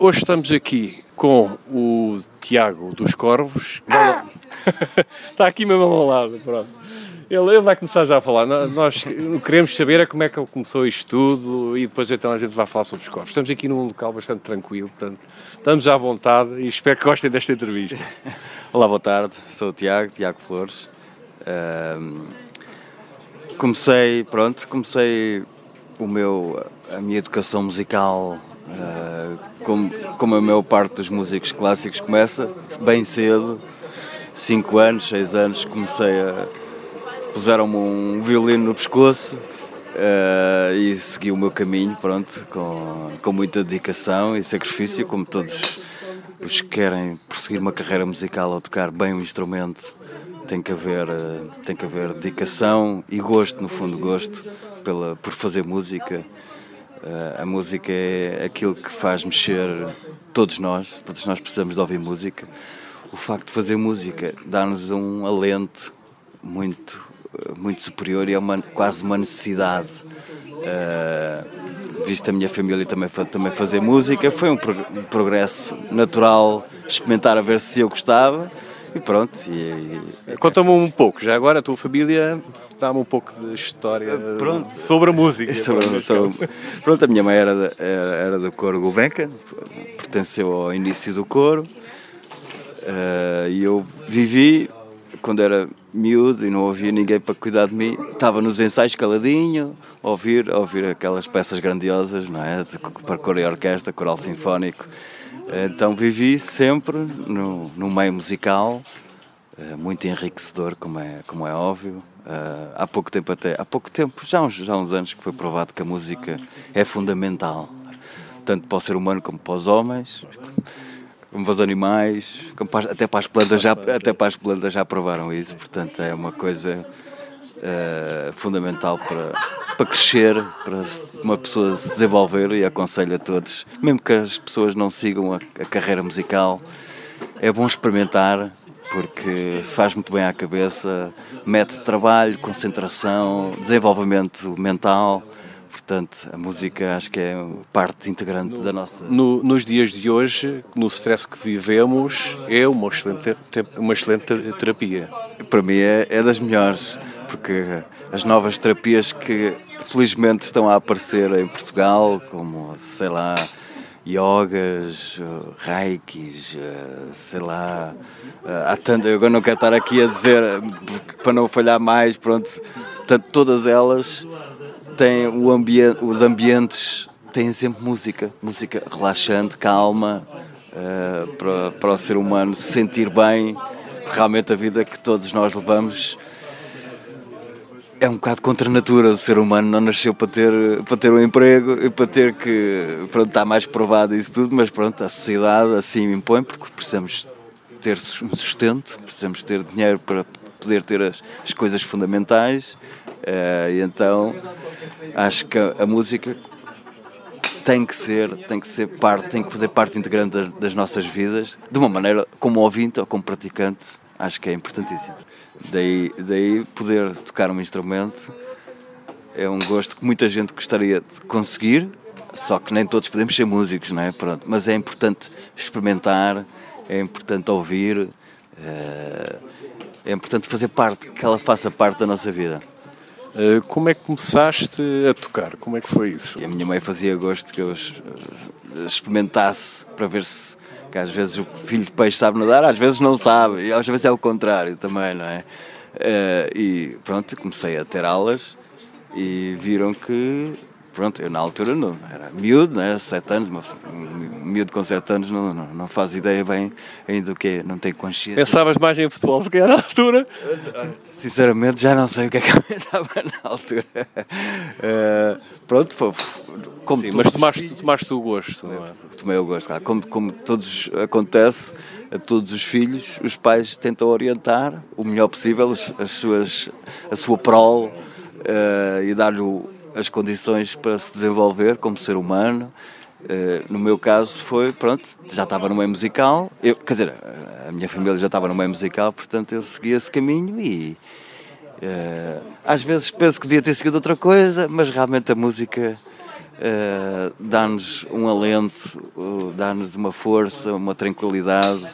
Hoje estamos aqui com o Tiago dos Corvos. Está aqui mesmo ao lado, pronto. Ele, ele vai começar já a falar. Nós o que queremos saber é como é que ele começou isto tudo e depois então a gente vai falar sobre os corvos. Estamos aqui num local bastante tranquilo, portanto, estamos à vontade e espero que gostem desta entrevista. Olá, boa tarde. Sou o Tiago, Tiago Flores. comecei, pronto, comecei o meu, a minha educação musical como, como a maior parte dos músicos clássicos começa, bem cedo, 5 anos, 6 anos, comecei a puseram-me um violino no pescoço uh, e segui o meu caminho, pronto, com, com muita dedicação e sacrifício, como todos os que querem prosseguir uma carreira musical ou tocar bem um instrumento, tem que haver, uh, tem que haver dedicação e gosto, no fundo, gosto pela, por fazer música. Uh, a música é aquilo que faz mexer todos nós, todos nós precisamos de ouvir música. O facto de fazer música dá-nos um alento muito muito superior e é uma, quase uma necessidade. Uh, visto a minha família também, também fazer música, foi um, progresso natural experimentar a ver se eu gostava e pronto. E, e... Conta-me um pouco, já agora a tua família dá-me um pouco de história pronto. sobre a música. Sobre, sobre, pronto, a minha mãe era, era, era do coro Gulbenkian, pertenceu ao início do coro uh, e eu vivi quando era miúdo e não ouvia ninguém para cuidar de mim, estava nos ensaios caladinho, a ouvir, a ouvir aquelas peças grandiosas, não é? De, para coro e orquestra, coral sinfónico. Então vivi sempre no, no meio musical, eh, muito enriquecedor, como é, como é óbvio. Uh, há pouco tempo até, há pouco tempo, já uns, já uns anos que foi provado que a música é fundamental, tanto para o ser humano como para os homens como os animais, até, para as plantas já, até para as plantas. já provaram isso, portanto é uma coisa uh, fundamental para, para crescer, para uma pessoa se desenvolver e aconselho a todos, mesmo que as pessoas não sigam a, a carreira musical, é bom experimentar porque faz muito bem à cabeça, mete trabalho, concentração, desenvolvimento mental Portanto, a música acho que é parte integrante no, da nossa. No, nos dias de hoje, no stress que vivemos, é uma excelente, uma excelente terapia. Para mim é, é das melhores, porque as novas terapias que felizmente estão a aparecer em Portugal, como, sei lá, yogas, reikis, sei lá, há tanto, eu agora não quero estar aqui a dizer, para não falhar mais, pronto, tanto, todas elas tem o ambiente, os ambientes têm sempre música, música relaxante, calma, uh, para, para o ser humano se sentir bem, porque realmente a vida que todos nós levamos é um bocado contra a natura. O ser humano não nasceu para ter, para ter um emprego e para ter que. Pronto, está mais provado isso tudo, mas pronto, a sociedade assim impõe, porque precisamos ter um sustento, precisamos ter dinheiro para poder ter as, as coisas fundamentais. Uh, e então acho que a, música tem que ser, tem que ser parte, tem que fazer parte integrante das, das, nossas vidas, de uma maneira como ouvinte ou como praticante, acho que é importantíssimo. Daí, daí poder tocar um instrumento é um gosto que muita gente gostaria de conseguir, só que nem todos podemos ser músicos, não é? Pronto, mas é importante experimentar, é importante ouvir, é, é importante fazer parte, que ela faça parte da nossa vida. Eh, como é que começaste a tocar? Como é que foi isso? A minha mãe fazia gosto que eu experimentasse para ver se que às vezes o filho de peixe sabe nadar, às vezes não sabe, e às vezes é o contrário também, não é? Eh, e pronto, comecei a ter aulas e viram que pronto, eu na altura não, era miúdo, né, sete anos, mas um miúdo com sete anos não, não, não faz ideia bem ainda do que é, não tem consciência. Pensavas mais em futebol se calhar na altura? Sinceramente já não sei o que é que eu pensava na altura. Uh, pronto, foi, como Sim, mas tomaste, tomaste o gosto, não é? Tomei o gosto, claro. Como, como todos acontece, a todos os filhos, os pais tentam orientar o melhor possível as suas, a sua prole uh, e dar-lhe as condições para se desenvolver como ser humano. Uh, no meu caso foi, pronto, já estava no meio musical, eu, quer dizer, a minha família já estava no meio musical, portanto eu segui esse caminho e uh, às vezes penso que devia ter seguido outra coisa, mas realmente a música uh, dá-nos um alento, dá-nos uma força, uma tranquilidade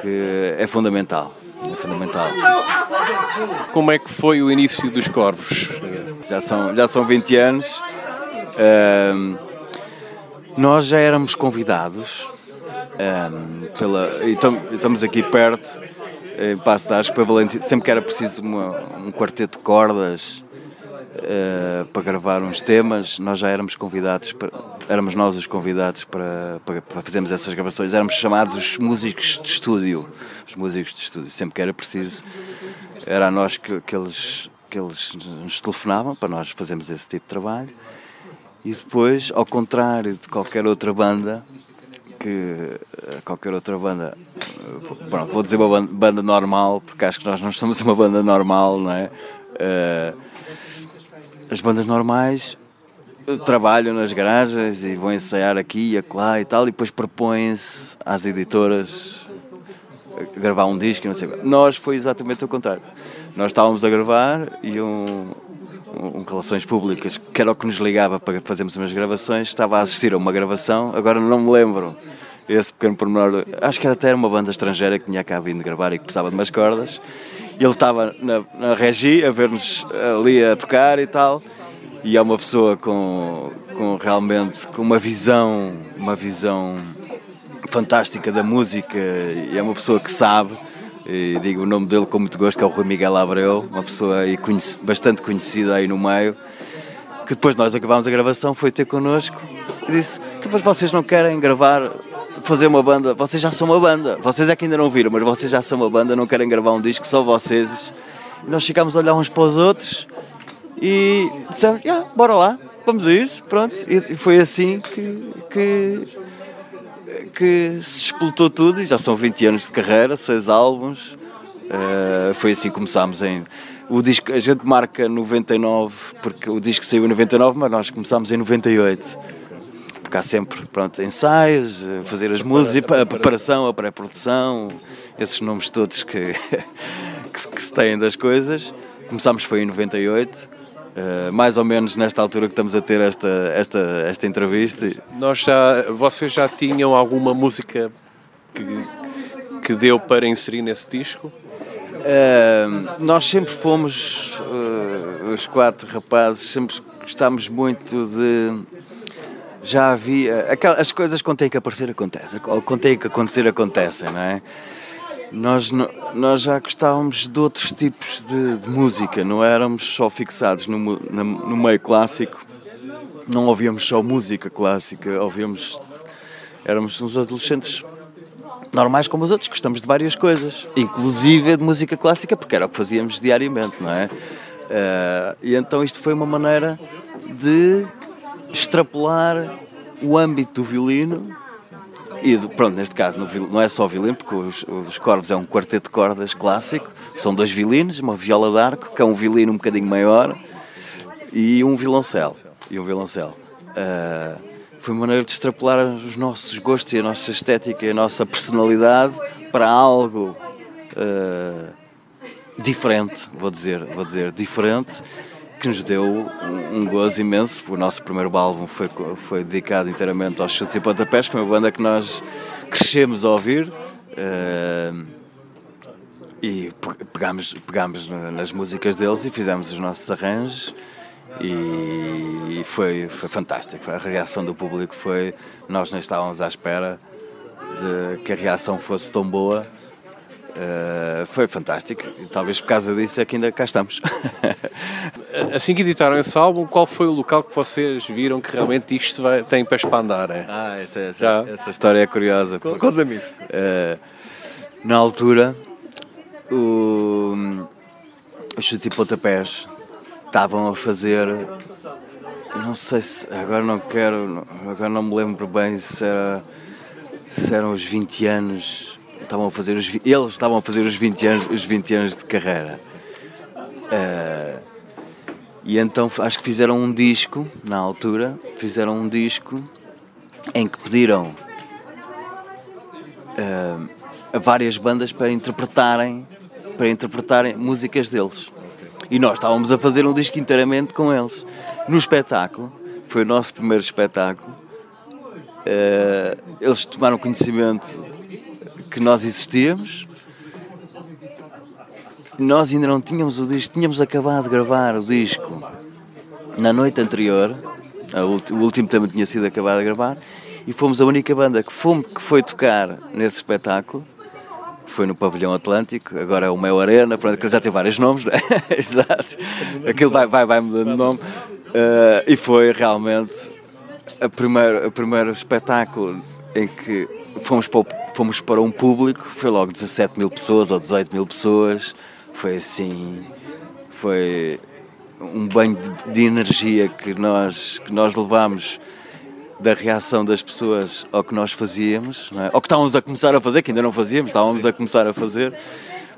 que é fundamental. É fundamental. Como é que foi o início dos Corvos? Já são, já são 20 anos. Uh, nós já éramos convidados um, pela, e estamos aqui perto, em Passo de Asco, para Valentim, sempre que era preciso uma, um quarteto de cordas uh, para gravar uns temas, nós já éramos convidados, para, éramos nós os convidados para, para, para fazermos essas gravações, éramos chamados os músicos de estúdio, os músicos de estúdio, sempre que era preciso, era a nós que, que, eles, que eles nos telefonavam para nós fazermos esse tipo de trabalho. E depois, ao contrário de qualquer outra banda, que eh, qualquer outra banda, pronto, vou dizer uma banda, banda, normal, porque acho que nós não somos uma banda normal, não é? Uh, as bandas normais trabalham nas garagens e vão ensaiar aqui e acolá e tal, e depois propõem-se às editoras gravar um disco e não sei Nós foi exatamente o contrário. Nós estávamos a gravar e um, um Relações Públicas, que era o que nos ligava para fazermos umas gravações, estava a assistir a uma gravação, agora não me lembro esse pequeno pormenor. Acho que era até uma banda estrangeira que tinha cá vindo gravar e que precisava de umas cordas. Ele estava na, na regi a ver-nos ali a tocar e tal. E é uma pessoa com, com realmente com uma visão, uma visão fantástica da música e é uma pessoa que sabe. E digo o nome dele com muito gosto, que é o Rui Miguel Abreu, uma pessoa aí bastante conhecida aí no meio, que depois nós acabámos a gravação, foi ter connosco e disse, depois vocês não querem gravar, fazer uma banda, vocês já são uma banda, vocês é que ainda não viram, mas vocês já são uma banda, não querem gravar um disco, só vocês. E nós ficámos a olhar uns para os outros e dissemos, yeah, bora lá, vamos a isso, pronto. E foi assim que, que que se explotou tudo já são 20 anos de carreira, seis álbuns. Uh, foi assim que começámos em. O disco, a gente marca 99, porque o disco saiu em 99, mas nós começámos em 98. Porque há sempre pronto, ensaios, eh, fazer as músicas, a preparação, a pré-produção, esses nomes todos que, que, que se têm das coisas. Começámos foi em 98 Uh, mais ou menos nesta altura que estamos a ter esta, esta, esta entrevista. Nós já, vocês já tinham alguma música que, que deu para inserir nesse disco? Uh, nós sempre fomos, uh, os quatro rapazes, sempre gostámos muito de. Já havia. As coisas quando têm que aparecer, acontecem. Quando têm que acontecer, acontecem, não é? Nós, nós já gostávamos de outros tipos de, de música, não éramos só fixados no, no, meio clássico, não ouvíamos só música clássica, ouvíamos. Éramos uns adolescentes normais como os outros, gostamos de várias coisas, inclusive de música clássica, porque era o que fazíamos diariamente, não é? Uh, e então isto foi uma maneira de extrapolar o âmbito do violino e pronto, neste caso não é só violino, porque os, os Corvos é um quarteto de cordas clássico, são dois violinos, uma viola d'arco, que é um violino um bocadinho maior, e um violoncelo. E um violoncelo. Uh, foi uma maneira de extrapolar os nossos gostos e a nossa estética e a nossa personalidade para algo uh, diferente, vou dizer, vou dizer, diferente que nos deu um, um gozo imenso. O nosso primeiro álbum foi, foi dedicado inteiramente aos chutes e pontapés, foi uma banda que nós crescemos a ouvir. Uh, e pegámos, pegámos nas músicas deles e fizemos os nossos arranjos e foi, foi fantástico. A reação do público foi. Nós nem estávamos à espera de que a reação fosse tão boa Uh, foi fantástico e talvez por causa disso é que ainda cá estamos. assim que editaram esse álbum, qual foi o local que vocês viram que realmente isto vai, tem para expandar? É? Ah, essa, essa, essa, história é curiosa. Conta-me isso. Uh, na altura, o, os chutes e pontapés estavam a fazer. Não sei se. Agora não quero. Agora não me lembro bem se, era, se eram os 20 anos estavam a fazer os, eles estavam a fazer os 20 anos, os 20 anos de carreira. Uh, e então acho que fizeram um disco, na altura, fizeram um disco em que pediram uh, a várias bandas para interpretarem, para interpretarem músicas deles. E nós estávamos a fazer um disco inteiramente com eles. No espetáculo foi o nosso primeiro espetáculo. Uh, eles tomaram conhecimento que nós existíamos. Nós ainda não tínhamos o disco, tínhamos acabado de gravar o disco na noite anterior. O último tema tinha sido acabado de gravar e fomos a única banda que, fomos, que foi tocar nesse espetáculo foi no Pavilhão Atlântico, agora é o Mel Arena, pronto, que já tem vários nomes, né? Exato. Aquilo vai, vai, vai mudando de nome. Uh, e foi realmente a primeiro, o primeiro espetáculo em que fomos para, fomos para um público, foi logo 17 mil pessoas ou 18 mil pessoas. Foi assim, foi um banho de, de energia que nós, que nós levámos da reação das pessoas ao que nós fazíamos, é? ao que estávamos a começar a fazer, que ainda não fazíamos, estávamos a começar a fazer.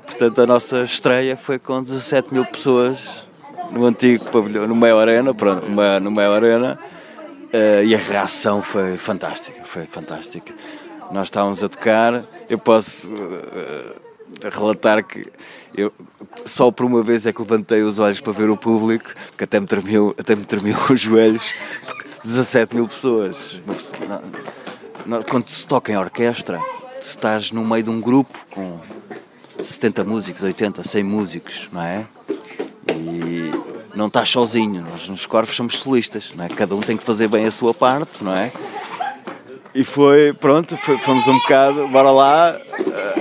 Portanto, a nossa estreia foi com 17 mil pessoas no antigo pavilhão, no Meio Arena, pronto, no Meio Arena, uh, e a reação foi fantástica, foi fantástica. Nós estávamos a tocar, eu posso uh, relatar que eu só por uma vez é que levantei os olhos para ver o público, porque até me tremiam, até me tremiam os joelhos, 17 mil pessoas. Quando se toca em orquestra, estás no meio de um grupo com 70 músicos, 80, 100 músicos, não é? E não estás sozinho, nós nos corvos somos solistas, não é? Cada um tem que fazer bem a sua parte, não é? E foi, pronto, fomos um bocado, bora lá.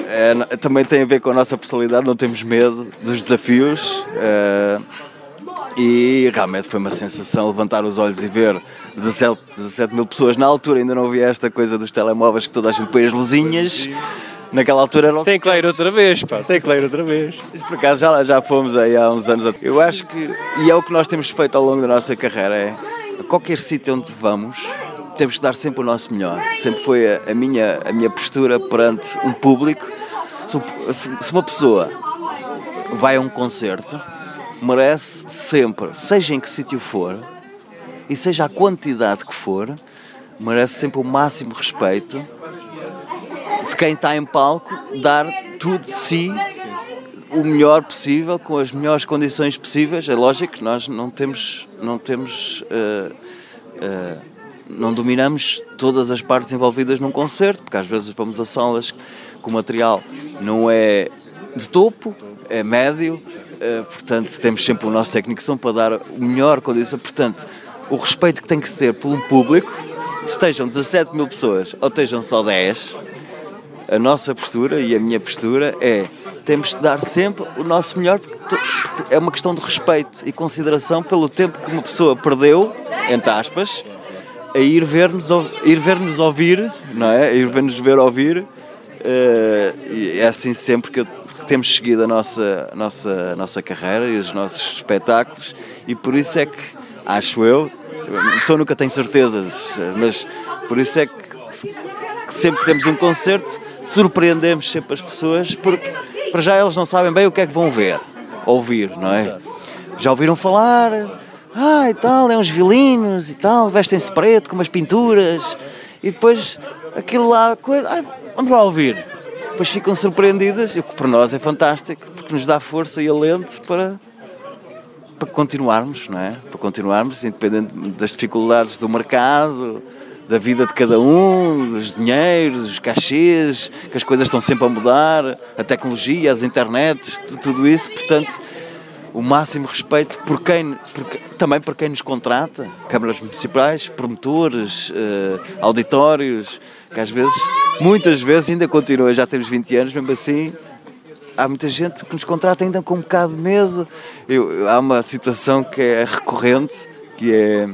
É, também tem a ver com a nossa personalidade, não temos medo dos desafios. É, e realmente foi uma sensação levantar os olhos e ver 17, 17 mil pessoas. Na altura ainda não havia esta coisa dos telemóveis que toda a gente põe as luzinhas. Naquela altura era Tem que ler outra vez, pá, tem que ler outra vez. Por acaso já, já fomos aí há uns anos. Eu acho que, e é o que nós temos feito ao longo da nossa carreira, é a qualquer sítio onde vamos, temos que dar sempre o nosso melhor. Sempre foi a, a minha, a minha postura perante um público. Se, se uma pessoa vai a um concerto, merece sempre, seja em que sítio for, e seja a quantidade que for, merece sempre o máximo respeito de quem está em palco, dar tudo de si o melhor possível, com as melhores condições possíveis. É lógico que nós não temos, não temos, uh, uh, não dominamos todas as partes envolvidas num concerto, porque às vezes vamos a salas que o material não é de topo, é médio, uh, portanto temos sempre o nosso técnico de som para dar o melhor condição. Portanto, o respeito que tem que se ter um público, estejam 17 mil pessoas ou estejam só 10, a nossa postura e a minha postura é temos de dar sempre o nosso melhor, porque é uma questão de respeito e consideração pelo tempo que uma pessoa perdeu, entre aspas, a ir ver-nos ir ver-nos ouvir, não é? A ir ver-nos ver ouvir. Uh, e é assim sempre que, que, temos seguido a nossa, a nossa, a nossa carreira e os nossos espetáculos, e por isso é que acho eu. A pessoa nunca tem certezas, mas por isso é que, que sempre que temos um concerto surpreendemos sempre as pessoas porque para já eles não sabem bem o que é que vão ver, ouvir, não é? Já ouviram falar, ah e tal, é uns violinos e tal, vestem-se preto com umas pinturas e depois aquilo lá, coisa, ah, vamos lá ouvir. Depois ficam surpreendidas, e o que para nós é fantástico, porque nos dá força e alento para para continuarmos, não é? Para continuarmos, independente das dificuldades do mercado, da vida de cada um, dos dinheiros, dos cachês, que as coisas estão sempre a mudar, a tecnologia, as internets, tudo isso, portanto, o máximo respeito por quem, por, também por quem nos contrata, câmaras municipais, promotores, eh, auditórios, que às vezes, muitas vezes ainda continua, já temos 20 anos, mesmo assim, há muita gente que nos contrata ainda com um bocado de medo. Eu, há uma situação que é recorrente, que é.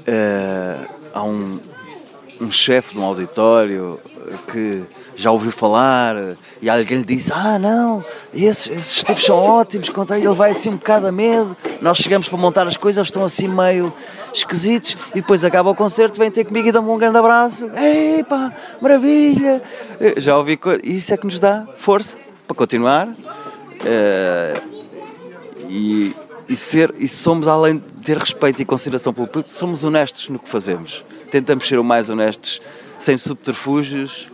Uh, há um, um chefe de um auditório que já ouviu falar e alguém lhe disse: Ah, não, esses, esses tipos são ótimos, contra ele vai assim um bocado a medo. Nós chegamos para montar as coisas, eles estão assim meio esquisitos. E depois acaba o concerto, vem ter comigo e dá-me um grande abraço. Ei, pá, maravilha! Já ouvi coisas, isso é que nos dá força para continuar. Uh, e, e, ser, e somos, além de ter respeito e consideração pelo público, somos honestos no que fazemos. Tentamos ser o mais honestos sem subterfúgios,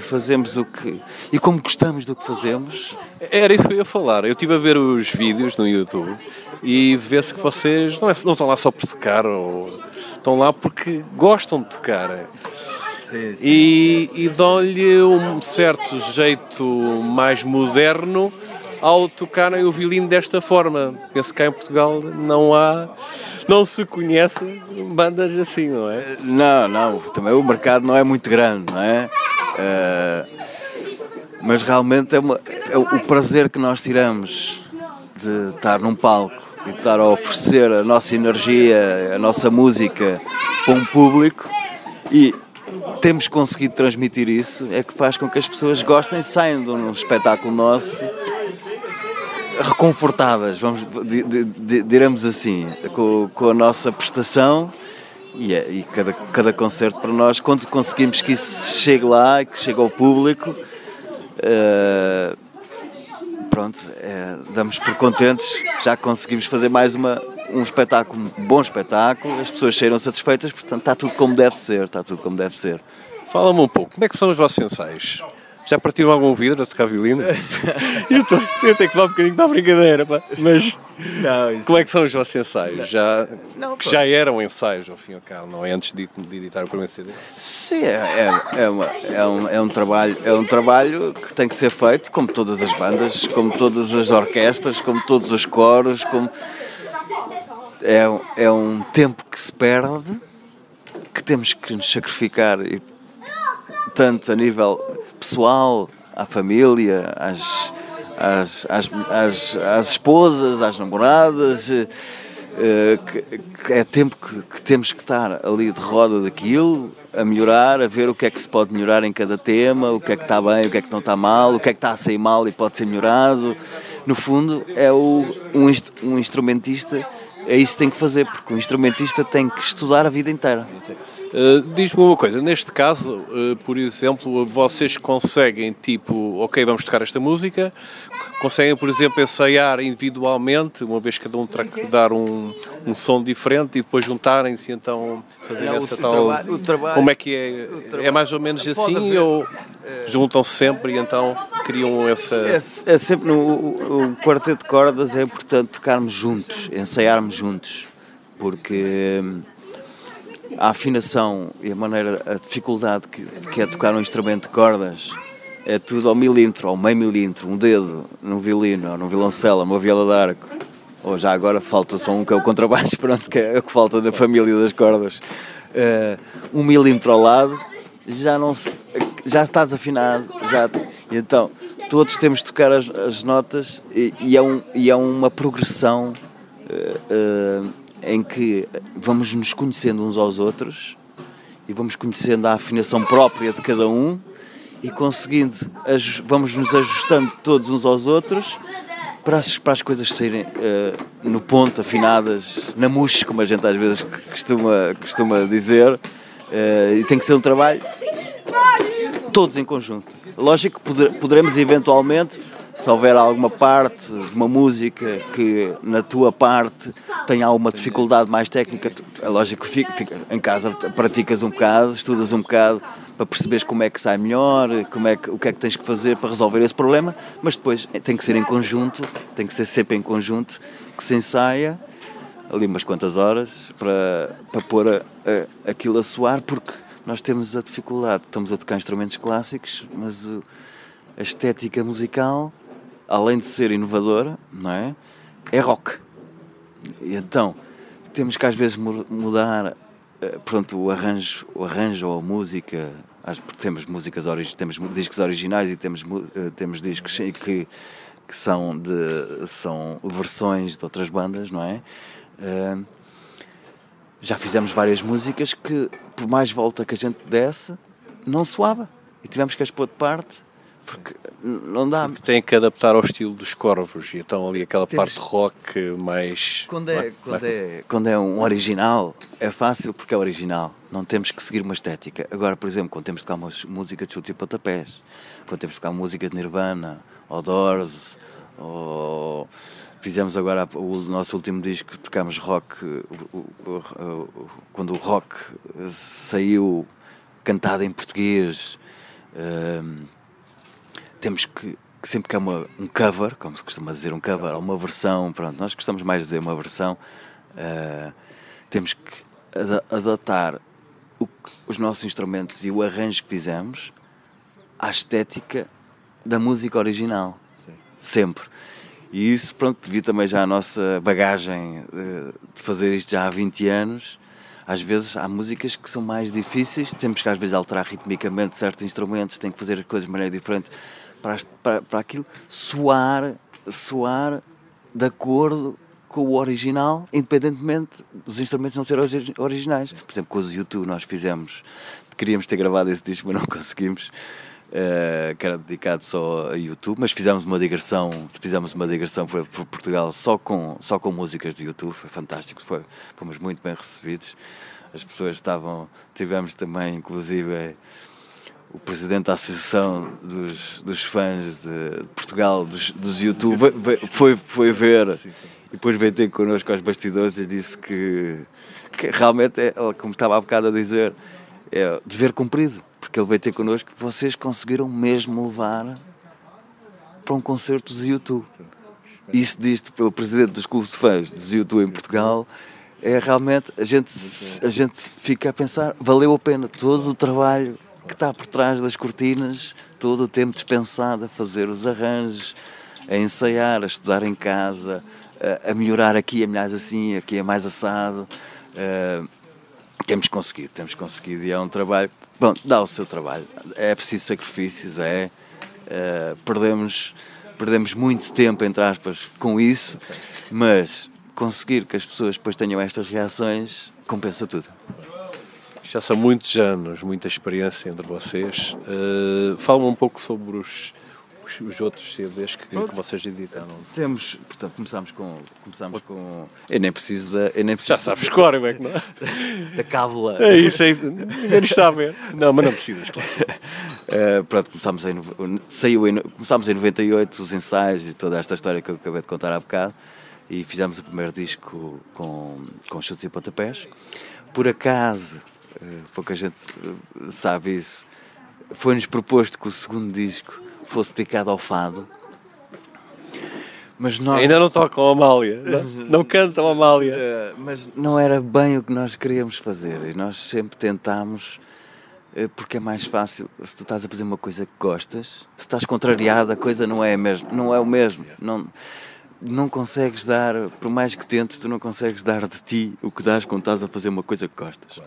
fazemos o que. e como gostamos do que fazemos. Era isso que eu ia falar. Eu estive a ver os vídeos no YouTube e vê-se que vocês não, é, não estão lá só por tocar, ou estão lá porque gostam de tocar. Sim, sim. E, e dão-lhe um certo jeito mais moderno ao tocarem o violino desta forma. Penso que cá em Portugal não há, não se conhece bandas assim, não é? Não, não, também o mercado não é muito grande, não é? Uh, mas realmente é, uma, é o prazer que nós tiramos de estar num palco e estar a oferecer a nossa energia, a nossa música para um público e temos conseguido transmitir isso, é que faz com que as pessoas gostem saiam de um espetáculo nosso reconfortadas, vamos, diremos assim, com, com a nossa prestação e, é, e, cada, cada concerto para nós, quando conseguimos que isso chegue lá, que chegue ao público, uh, pronto, é, damos por contentes, já conseguimos fazer mais uma, um espetáculo, um bom espetáculo, as pessoas saíram satisfeitas, portanto está tudo como deve ser, está tudo como deve ser. Fala-me um pouco, como é que são os vossos ensaios? Já partiram algum vidro a tocar violino? eu, tô, eu tenho que dar um bocadinho para a brincadeira, pá. Mas não, como é que são os vossos ensaios? Já, não, que já eram ensaios, ao fim e ao cabo, não é? Antes de, de editar o primeiro CD? Sim, é, é, é, uma, é, um, é, um trabalho, é um trabalho que tem que ser feito, como todas as bandas, como todas as orquestras, como todos os coros, como... É, é um tempo que se perde, que temos que nos sacrificar, e, tanto a nível pessoal, à família, às, às, às, às, esposas, às namoradas. Que, que, é tempo que, temos que estar ali de roda daquilo, a melhorar, a ver o que é que se pode melhorar em cada tema, o que é que está bem, o que é que não está mal, o que é que está a sair mal e pode ser melhorado. No fundo, é o, um, um instrumentista, é isso que tem que fazer, porque o instrumentista tem que estudar a vida inteira. Uh, Diz-me uma coisa, neste caso, uh, por exemplo, vocês conseguem, tipo, ok, vamos tocar esta música, conseguem, por exemplo, ensaiar individualmente, uma vez cada um terá que dar um, um som diferente e depois juntarem-se então fazer Não, essa tal. Trabalho, trabalho, Como é que é? É mais ou menos assim ou juntam-se sempre e então criam essa. É, é sempre no o, o quarteto de cordas é importante tocarmos juntos, ensaiarmos juntos, porque hum, a afinação e a maneira, a dificuldade que, que é tocar um instrumento de cordas é tudo ao milímetro, ao meio milímetro, um dedo num violino, ou num violoncelo, uma viola de arco. Ou já agora falta só um que é o contrabaixo, pronto, que é o que falta na família das cordas. Uh, um milímetro ao lado, já não se, já está desafinado, já, então todos temos de tocar as, as notas e, e, é um, e é uma progressão uh, uh, em que vamos nos conhecendo uns aos outros e vamos conhecendo a afinação própria de cada um e conseguindo, vamos nos ajustando todos uns aos outros para as, para as coisas saírem uh, no ponto, afinadas, na mousse, como a gente às vezes costuma, costuma dizer. Uh, e tem que ser um trabalho todos em conjunto. Lógico que poder, poderemos eventualmente se houver alguma parte de uma música que na tua parte tem alguma dificuldade mais técnica, é lógico que fica, fica, em casa praticas um bocado, estudas um bocado para perceberes como é que sai melhor, como é que, o que é que tens que fazer para resolver esse problema, mas depois tem que ser em conjunto, tem que ser sempre em conjunto, que se ensaia ali umas quantas horas para, para pôr a, a, aquilo a soar, porque nós temos a dificuldade, estamos a tocar instrumentos clássicos, mas o, a estética musical além de ser inovadora, não é? É rock. E então, temos que às vezes mudar eh, pronto, o arranjo, o arranjo ou a música, porque temos músicas temos discos originais e temos, eh, temos discos que, que são, de, são versões de outras bandas, não é? Eh, já fizemos várias músicas que, por mais volta que a gente desse, não soava. E tivemos que as pôr de parte porque não dá. Porque tem que adaptar ao estilo dos corvos, e então ali aquela Temos... parte rock mais. Quando é, mais, quando, mais... É, quando é um original, é fácil porque é original. Não temos que seguir uma estética. Agora, por exemplo, quando temos de tocar uma música de chutes e pontapés, quando temos de tocar música de Nirvana, ou Doors, ou. Fizemos agora o nosso último disco, tocámos rock, quando o rock saiu cantado em português, Uh, temos que, que, sempre que há uma, um cover, como se costuma dizer, um cover, uma versão, pronto, nós gostamos mais de dizer uma versão, uh, temos que ad adotar o, os nossos instrumentos e o arranjo que fizemos à estética da música original. Sim. Sempre. E isso, pronto, devido também já à nossa bagagem eh, de fazer isto já há 20 anos, às vezes há músicas que são mais difíceis, temos que às vezes alterar ritmicamente certos instrumentos, tem que fazer coisas de maneira diferente para, para, para aquilo soar, soar de acordo com o original, independentemente dos instrumentos não serem originais. Por exemplo, com os YouTube nós fizemos, queríamos ter gravado esse disco, mas não conseguimos uh, que era dedicado só a YouTube, mas fizemos uma digressão, fizemos uma digressão por, por, Portugal só com, só com músicas de YouTube, foi fantástico, foi, fomos muito bem recebidos. As pessoas estavam, tivemos também, inclusive, o presidente da Associação dos, dos Fãs de Portugal, dos, dos YouTube, foi, foi ver e depois veio ter connosco aos bastidores e disse que, que realmente, é, como estava há bocado a dizer, é dever cumprido porque ele veio ter connosco, vocês conseguiram mesmo levar para um concerto de YouTube. Isso disto pelo presidente dos clubes de fãs de YouTube em Portugal, é realmente, a gente, a gente fica a pensar, valeu a pena todo o trabalho que está por trás das cortinas, todo o tempo dispensado a fazer os arranjos, a ensaiar, a estudar em casa, a, melhorar aqui, a melhorar assim, aqui é mais assado. Uh, temos conseguido, temos conseguido e é um trabalho Bom, dá o seu trabalho. É preciso sacrifícios, é. Uh, perdemos, perdemos muito tempo, entre aspas, com isso, mas conseguir que as pessoas depois tenham estas reações compensa tudo. Já são muitos anos, muita experiência entre vocês. Uh, Fala-me um pouco sobre os os, os outros CDs que, que, vocês editaram? Temos, portanto, começamos com. Começamos com eu nem preciso da. Eu nem preciso Já sabes cor, é que não? da cábula. É isso, é, ninguém está a ver. Não, mas não precisas, claro. Uh, pronto, começámos em, saiu em, começámos em 98 os ensaios e toda esta história que eu acabei de contar há bocado e fizemos o primeiro disco com, com chutes e pontapés. Por acaso, pouca gente sabe isso, foi-nos proposto que o segundo disco fosse dedicado ao fado. Mas nós... Ainda não tocam a Amália, não, não cantam a Amália. Uh, mas não era bem o que nós queríamos fazer e nós sempre tentámos, porque é mais fácil se tu estás a fazer uma coisa que gostas, se estás contrariado, a coisa não é, mesmo, não é o mesmo. Não, não consegues dar, por mais que tentes, tu não consegues dar de ti o que dás quando estás a fazer uma coisa que gostas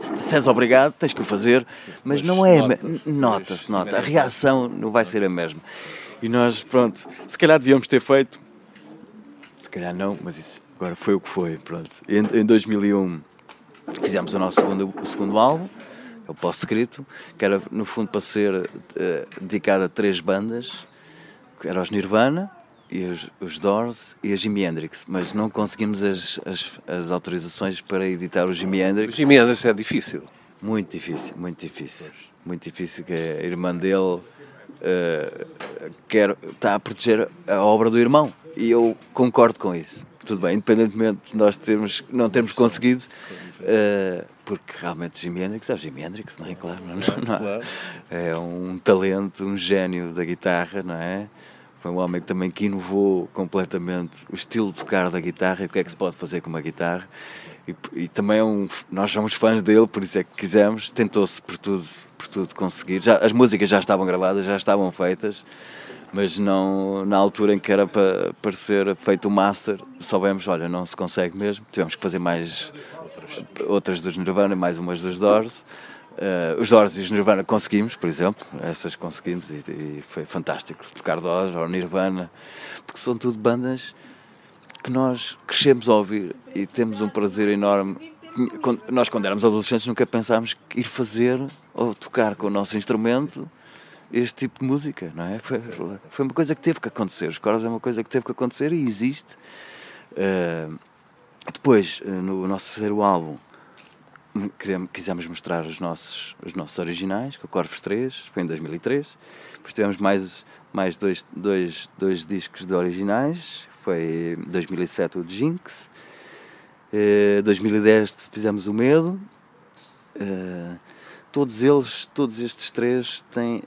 se és obrigado, tens que o fazer, mas não é. Nota-se, nota. A reação não vai ser a mesma. E nós, pronto, se calhar devíamos ter feito, se calhar não, mas isso agora foi o que foi, pronto. Em, em 2001 fizemos o nosso segundo, o segundo álbum, é o pós-escrito, que era no fundo para ser uh, dedicado a três bandas, que era os Nirvana, e os, os Doors e a Jimi Hendrix, mas não conseguimos as, as, as, autorizações para editar o Jimi Hendrix. O Jimi Hendrix é difícil. Muito difícil, muito difícil. Muito difícil que a irmã dele uh, quer, está a proteger a obra do irmão e eu concordo com isso. Tudo bem, independentemente de nós termos, não termos conseguido, uh, porque realmente o Jimi Hendrix é o Jimi Hendrix, não é? Claro, não, não, é um talento, um gênio da guitarra, não é? Foi um homem que também que inovou completamente o estilo de tocar da guitarra e o que é que se pode fazer com uma guitarra. E, e também é um, nós somos fãs dele, por isso é que quisemos. Tentou-se por tudo, por tudo conseguir. Já, as músicas já estavam gravadas, já estavam feitas, mas não na altura em que era para, para ser feito o master, soubemos, olha, não se consegue mesmo. Tivemos que fazer mais outras, outras dos Nirvana, mais umas dos Doors. Uh, os Doors e os Nirvana conseguimos, por exemplo, essas conseguimos e, e foi fantástico. Tocar Doors ou Nirvana, porque são tudo bandas que nós crescemos a ouvir e temos um prazer enorme. Nós, quando éramos adolescentes, nunca pensámos ir fazer ou tocar com o nosso instrumento este tipo de música, não é? Foi, foi uma coisa que teve que acontecer. Os coros é uma coisa que teve que acontecer e existe. Uh, depois, eh, no nosso terceiro álbum, quisemos mostrar os nossos, os nossos originais, com o Corvos 3, foi em 2003. Depois tivemos mais, mais dois, dois, dois discos de originais, foi em 2007 o Jinx, em eh, 2010 fizemos o Medo, em todos eles, todos estes três têm,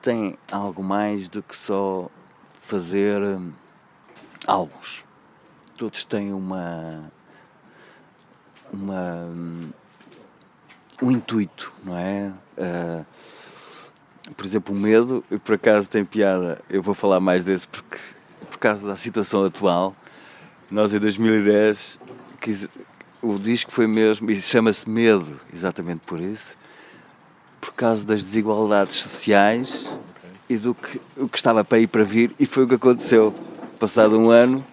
têm algo mais do que só fazer hum, álbuns. Todos têm uma uma um intuito, não é? Uh, por exemplo, o medo, por acaso tem piada, eu vou falar mais desse porque por causa da situação atual, nós em 2010 quis, o disco foi mesmo, e chama-se Medo, exatamente por isso, por causa das desigualdades sociais e do que, o que estava para ir para vir, e foi o que aconteceu. Passado um ano,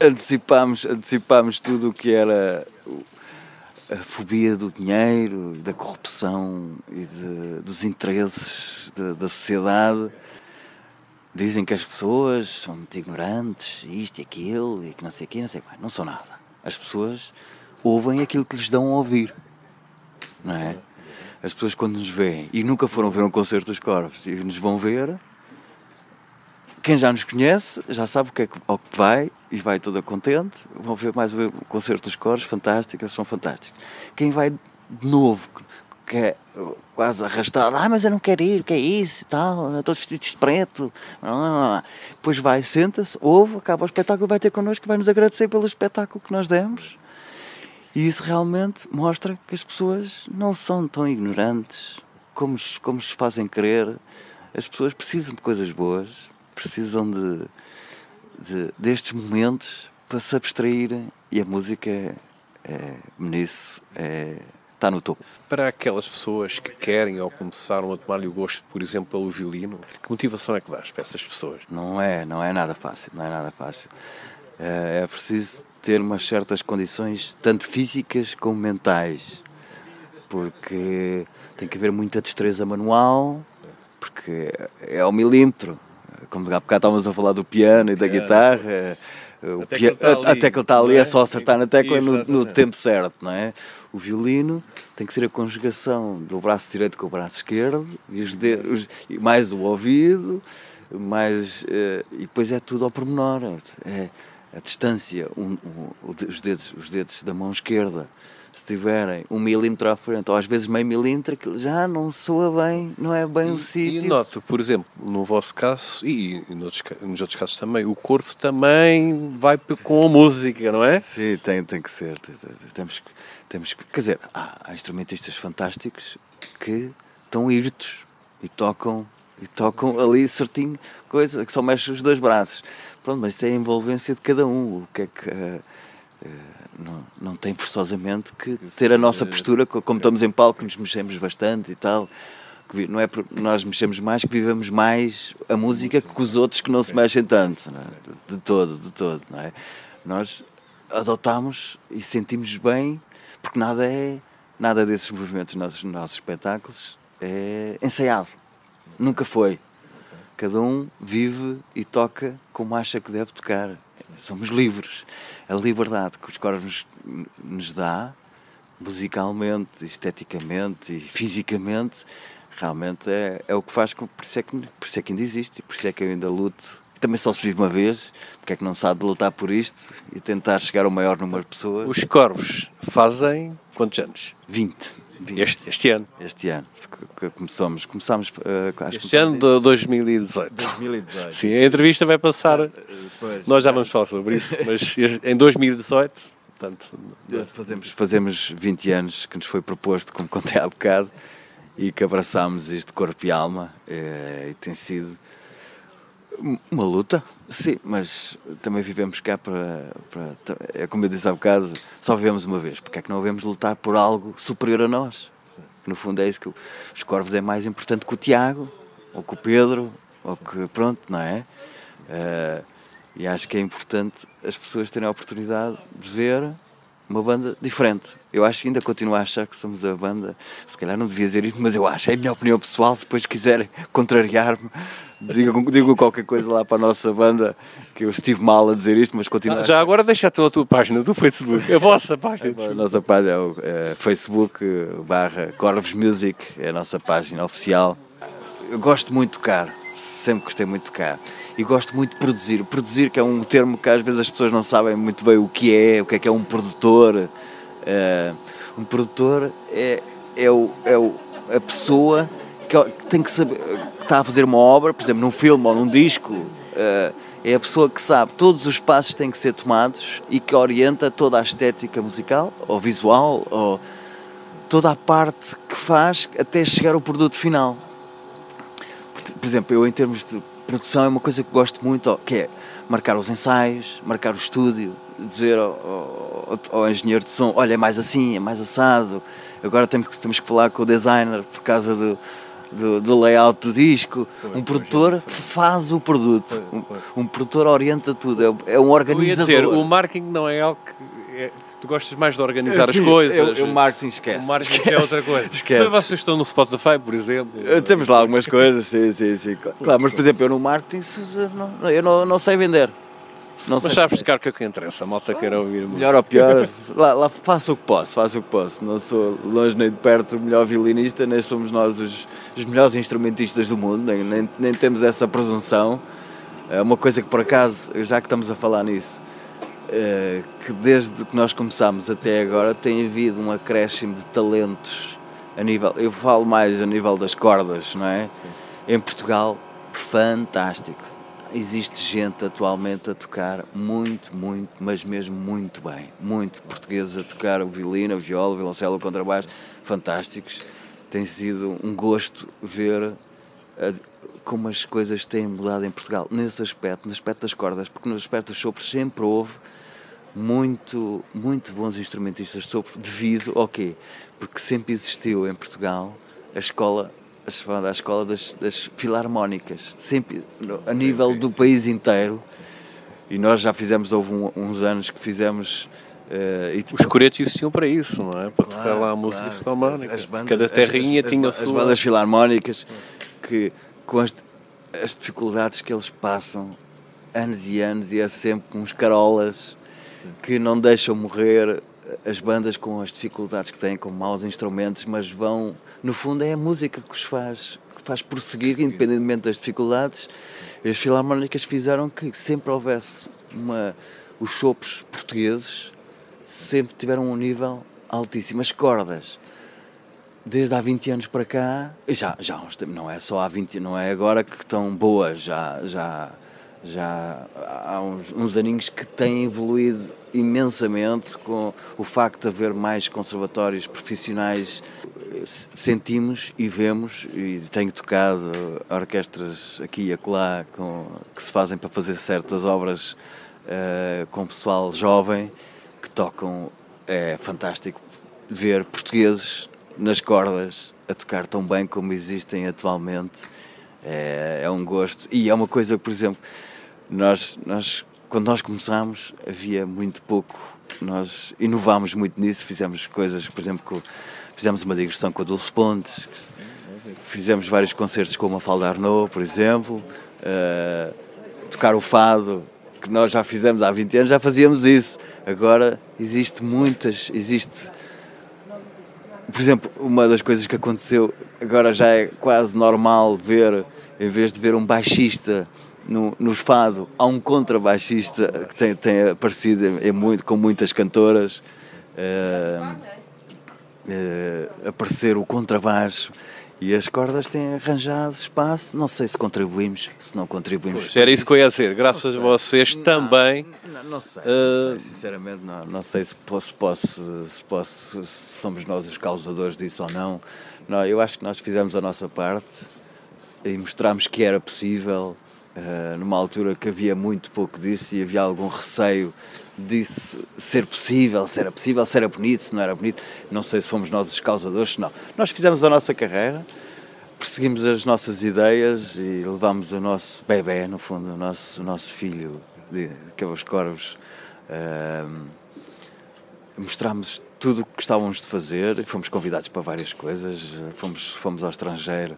antecipámos, antecipámos tudo o que era a fobia do dinheiro, da corrupção e de, dos interesses de, da sociedade. Dizem que as pessoas são muito ignorantes, isto e aquilo, e que não sei o quê, não sei o quê. Não são nada. As pessoas ouvem aquilo que lhes dão a ouvir, não é? As pessoas quando nos veem e nunca foram ver um concerto dos Corvos e nos vão ver, quem já nos conhece já sabe o que é que, ao que vai e vai toda contente. Vão ver mais um concerto dos coros, fantásticos, são fantásticos. Quem vai de novo, que é quase arrastado, ah, mas eu não quero ir, o que é isso e tal, todos vestidos de preto. Depois vai, senta-se, ouve, acaba o espetáculo, vai ter connosco, vai nos agradecer pelo espetáculo que nós demos. E isso realmente mostra que as pessoas não são tão ignorantes como, como se fazem crer. As pessoas precisam de coisas boas, precisam de, de destes momentos para se abstraírem e a música é, é nisso é, está no topo. Para aquelas pessoas que querem ou começaram a tomar-lhe o gosto, por exemplo, pelo violino, que motivação é que dás para essas pessoas? Não é, não é nada fácil, não é nada fácil. É, é preciso ter umas certas condições, tanto físicas como mentais, porque tem que haver muita destreza manual, porque é ao milímetro, como há bocado estávamos a falar do piano e da guitarra, até, que tá ali, até que ele está ali, é? é? só acertar na tecla no, no, tempo certo, não é? O violino tem que ser a conjugação do braço direito com o braço esquerdo, e os dedos, mais o ouvido, mais, uh, e depois é tudo ao pormenor. É a distância, um, um, os, dedos, os dedos da mão esquerda se tiverem um milímetro à frente, ou às vezes meio milímetro, aquilo já não soa bem, não é bem o sítio. E noto, por exemplo, no vosso caso, e nos, nos outros casos também, o corpo também vai com a música, não é? Sim, tem, tem que ser. Temos, temos quer dizer, há, há instrumentistas fantásticos que estão hirtos e tocam e tocam ali certinho coisa que só mexe os dois braços. Pronto, mas isso é a envolvência de cada um. O que é que. Uh, não, não tem forçosamente que ter a nossa postura, como estamos em palco, nos mexemos bastante e tal. Não é nós mexemos mais que vivemos mais a música que os outros que não se mexem tanto, é? de todo, de todo, não é? Nós adotamos e sentimos bem, porque nada é, nada desses movimentos nos nossos, nossos espetáculos é ensaiado, nunca foi. Cada um vive e toca como acha que deve tocar. Somos livres a liberdade que os corvos nos dá, musicalmente, esteticamente e fisicamente, realmente é, é o que faz com. Por isso, é que, por isso é que ainda existe, por isso é que eu ainda luto. Também só se vive uma vez, porque é que não sabe de lutar por isto e tentar chegar ao maior número de pessoas. Os corvos fazem quantos anos? 20. Este, este, ano? Este ano. Começamos, começamos uh, acho Este ano de 2018. 2018. Sim, a entrevista vai passar. Eh, pois, Nós já vamos falar sobre isso, mas em 2018. Portanto, fazemos, fazemos 20 anos que nos foi proposto, como contei há bocado, e que abraçámos isto de corpo e alma. Eh, e tem sido uma luta, sim, mas também vivemos cá para, para. É como eu disse há bocado, só vivemos uma vez, porque é que não devemos lutar por algo superior a nós? No fundo é isso que os Corvos é mais importante que o Tiago, ou que o Pedro, ou que. Pronto, não é? Uh, e acho que é importante as pessoas terem a oportunidade de ver uma banda diferente. Eu acho que ainda continuo a achar que somos a banda, se calhar não devia dizer isto, mas eu acho, é a minha opinião pessoal, se depois quiserem contrariar-me, digam, digam qualquer coisa lá para a nossa banda, que eu estive mal a dizer isto, mas continuo ah, Já agora deixa a tua, página do Facebook, a vossa página. A nossa página é o é, Facebook barra Corvos Music, é a nossa página oficial. Eu gosto muito de tocar, sempre gostei muito de tocar e gosto muito de produzir. Produzir, que é um termo que às vezes as pessoas não sabem muito bem o que é, o que é que é um produtor. Uh, um produtor é, é, o, é o, a pessoa que, que tem que saber, que está a fazer uma obra, por exemplo, num filme ou num disco, uh, é a pessoa que sabe todos os passos que têm que ser tomados e que orienta toda a estética musical ou visual ou toda a parte que faz até chegar ao produto final. Por exemplo, eu em termos de produção é uma coisa que gosto muito, que é marcar os ensaios, marcar o estúdio, dizer ao, ao, ao engenheiro de som, olha, é mais assim, é mais assado, agora temos, temos que falar com o designer por causa do, do, do layout do disco. um produtor faz o produto, um, um produtor orienta tudo, é, é um organizador. dizer, o marketing não é algo que... É Tu gostas mais de organizar Sim, as coisas. o marketing esquece. O marketing esquece, é outra coisa. Esquece. Mas vocês estão no Spotify, por exemplo. Temos lá algumas coisas, sim, sim, sim. Claro, mas por exemplo, eu no marketing eu não, não sei vender. Não mas sabes tocar o que é que interessa, a malta queira ouvir Melhor ou pior, lá, lá faço o que posso, faço o que posso. Não sou longe nem de perto o melhor violinista, nem somos nós os, os melhores instrumentistas do mundo, nem, nem, nem temos essa presunção. É uma coisa que por acaso, já que estamos a falar nisso, eh, que desde que nós começámos até agora tem havido um acréscimo de talentos a nível, eu falo mais a nível das cordas, não é? Sim. Em Portugal, fantástico. Existe gente atualmente a tocar muito, muito, mas mesmo muito bem. Muito portugueses a tocar o violino, a viola, o violoncelo, o contrabaixo, fantásticos. Tem sido um gosto ver a, como as coisas têm mudado em Portugal, nesse aspecto, no aspecto das cordas, porque no aspecto dos sopros sempre houve muito, muito bons instrumentistas de sopro, devido ao quê? Porque sempre existiu em Portugal a escola, a escola das, das filarmónicas, sempre a nível do país inteiro. E nós já fizemos, houve um, uns anos que fizemos Uh, tipo, Os coretos existiam para isso, não é? Para claro, tocar lá a música claro. filarmónica. Cada terrinha as, tinha as, a sua. As bandas filarmónicas que com as, as dificuldades que eles passam anos e anos e é sempre com uns carolas que não deixam morrer as bandas com as dificuldades que têm com maus instrumentos, mas vão, no fundo é a música que os faz, que faz prosseguir independentemente das dificuldades. As filarmónicas fizeram que sempre houvesse uma os sopros portugueses sempre tiveram um nível altíssimo. As cordas desde há 20 anos para cá, já, já não é só há 20, não é agora que estão boas, já, já, já há uns, uns aninhos que têm evoluído imensamente com o facto de haver mais conservatórios profissionais. Sentimos e vemos, e tenho tocado orquestras aqui e acolá com, que se fazem para fazer certas obras uh, com pessoal jovem que tocam. É fantástico ver portugueses nas cordas a tocar tão bem como existem atualmente. É, é um gosto. E é uma coisa, por exemplo, nós, nós quando nós começámos havia muito pouco. Nós inovámos muito nisso, fizemos coisas, por exemplo, com, fizemos uma digressão com a Dulce Pontes, fizemos vários concertos com a Mafalda Arnaud, por exemplo, uh, tocar o fado, que nós já fizemos há 20 anos, já fazíamos isso. Agora existe muitas, existe por exemplo, uma das coisas que aconteceu, agora já é quase normal ver, em vez de ver um baixista no, no fado, há um contrabaixista que tem, tem aparecido em muito, com muitas cantoras. Uh, uh, aparecer o contrabaixo e as cordas têm arranjado espaço. Não sei se contribuímos, se não contribuímos. Pois, era isso que eu ia dizer. Graças a vocês não, também. Não, não, sei, uh... não, sei, sinceramente, não, não sei se posso, posso, se posso, se somos nós os causadores disso ou não. não. Eu acho que nós fizemos a nossa parte e mostramos que era possível. Uh, numa altura que havia muito pouco disso e havia algum receio disso ser possível, se era possível, se era bonito, se não era bonito. Não sei se fomos nós os causadores, não. Nós fizemos a nossa carreira, perseguimos as nossas ideias e levámos o nosso bebê, no fundo, o nosso, o nosso filho, de Cabos Corvos. Uh, mostramos tudo o que gostávamos de fazer, fomos convidados para várias coisas, fomos, fomos ao estrangeiro,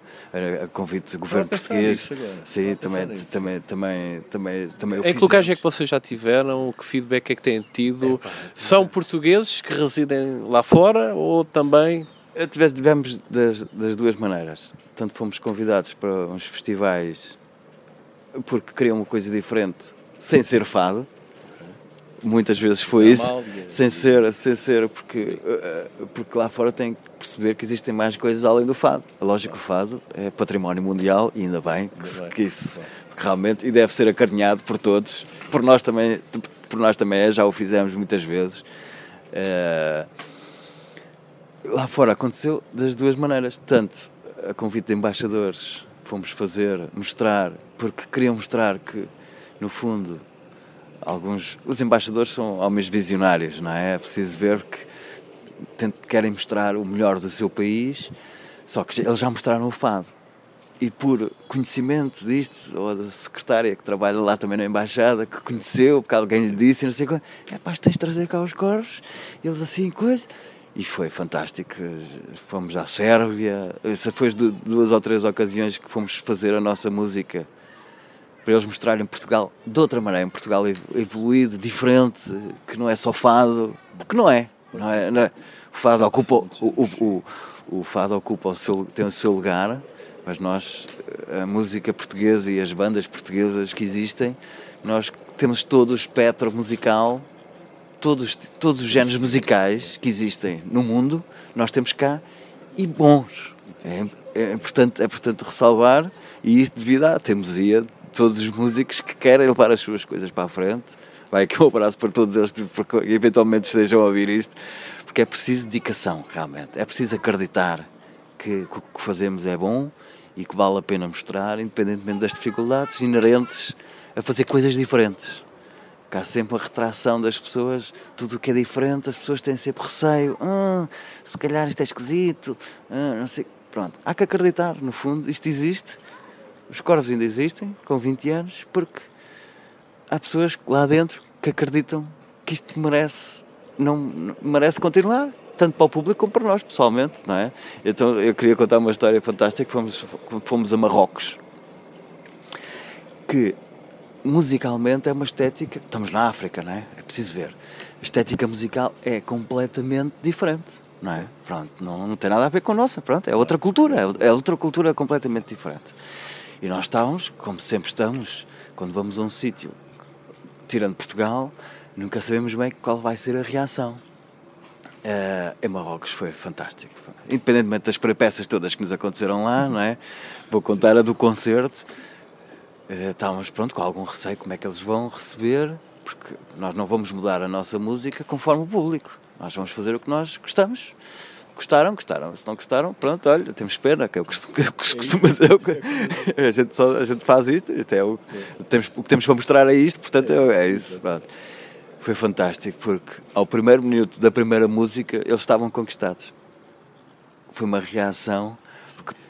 a, convite do governo português. Sim, também, também, também, também, também. Em que lugares é que vocês já tiveram? Que feedback é que têm tido? É, São portugueses que residem lá fora ou também eh, Tivemos das, das, duas maneiras. Tanto fomos convidados para uns festivais porque queriam uma coisa diferente, sem ser fado, muitas vezes foi isso, sem ser, sem ser porque, eh, porque lá fora tem que perceber que existem mais coisas além do fado. É lógico que o fado é património mundial e ainda bem que, que isso realmente e deve ser acarinhado por todos, por nós também, por nós também é, já o fizemos muitas vezes. Uh, lá fora aconteceu das duas maneiras, tanto a convite de embaixadores fomos fazer, mostrar, porque queriam mostrar que no fundo alguns os embaixadores são homens visionários, não é? É preciso ver que querem mostrar o melhor do seu país, só que eles já mostraram o fado e por conhecimento disto, ou da secretária que trabalha lá também na embaixada, que conheceu, porque alguém lhe disse, não sei quando, é pá, tens de trazer cá os corvos, eles assim, coisa. E foi fantástico. Fomos à Sérvia, essa foi duas ou três ocasiões que fomos fazer a nossa música para eles mostrarem Portugal de outra maneira, um Portugal evoluído, diferente, que não é só fado, porque não é. Não é, não é. O fado ocupa, o, o, o, o fado ocupa o seu, tem o seu lugar, mas nós, a música portuguesa e as bandas portuguesas que existem, nós temos todo o espectro musical, todos, todos os géneros musicais que existem no mundo, nós temos cá e bons. É, é, importante, é importante ressalvar, e isto devido à teimosia todos os músicos que querem levar as suas coisas para a frente. Vai aqui um abraço para todos eles que eventualmente estejam a ouvir isto, porque é preciso dedicação, realmente. É preciso acreditar que, que o que fazemos é bom e que vale a pena mostrar, independentemente das dificuldades inerentes a fazer coisas diferentes. Porque há sempre a retração das pessoas, tudo o que é diferente, as pessoas têm sempre receio, ah, se calhar isto é esquisito, ah, não sei. Pronto, há que acreditar, no fundo, isto existe, os corvos ainda existem, com 20 anos, porque há pessoas lá dentro que acreditam que isto merece, não, merece continuar tanto para o público como para nós, pessoalmente, não é? Então eu queria contar uma história fantástica, fomos, fomos a Marrocos, que musicalmente é uma estética, estamos na África, não é? É preciso ver. A estética musical é completamente diferente, não é? Pronto, não, não tem nada a ver com a nossa, pronto, é outra cultura, é, outra cultura completamente diferente. E nós estávamos, como sempre estamos, quando vamos a um sítio, tirando Portugal, nunca sabemos bem qual vai ser a reação. Uh, em Marrocos foi fantástico. Independentemente das peripécias todas que nos aconteceram lá, não é? Vou contar a do concerto. Uh, estávamos pronto com algum receio como é que eles vão receber, porque nós não vamos mudar a nossa música conforme o público. Nós vamos fazer o que nós gostamos. Gostaram, gostaram. Se não gostaram, pronto, olha, temos pena, que é o que se costuma dizer. A gente, só, a gente faz isto, isto é o, temos, o que temos para mostrar é isto, portanto é, é isso. Pronto foi fantástico porque ao primeiro minuto da primeira música eles estavam conquistados. Foi uma reação.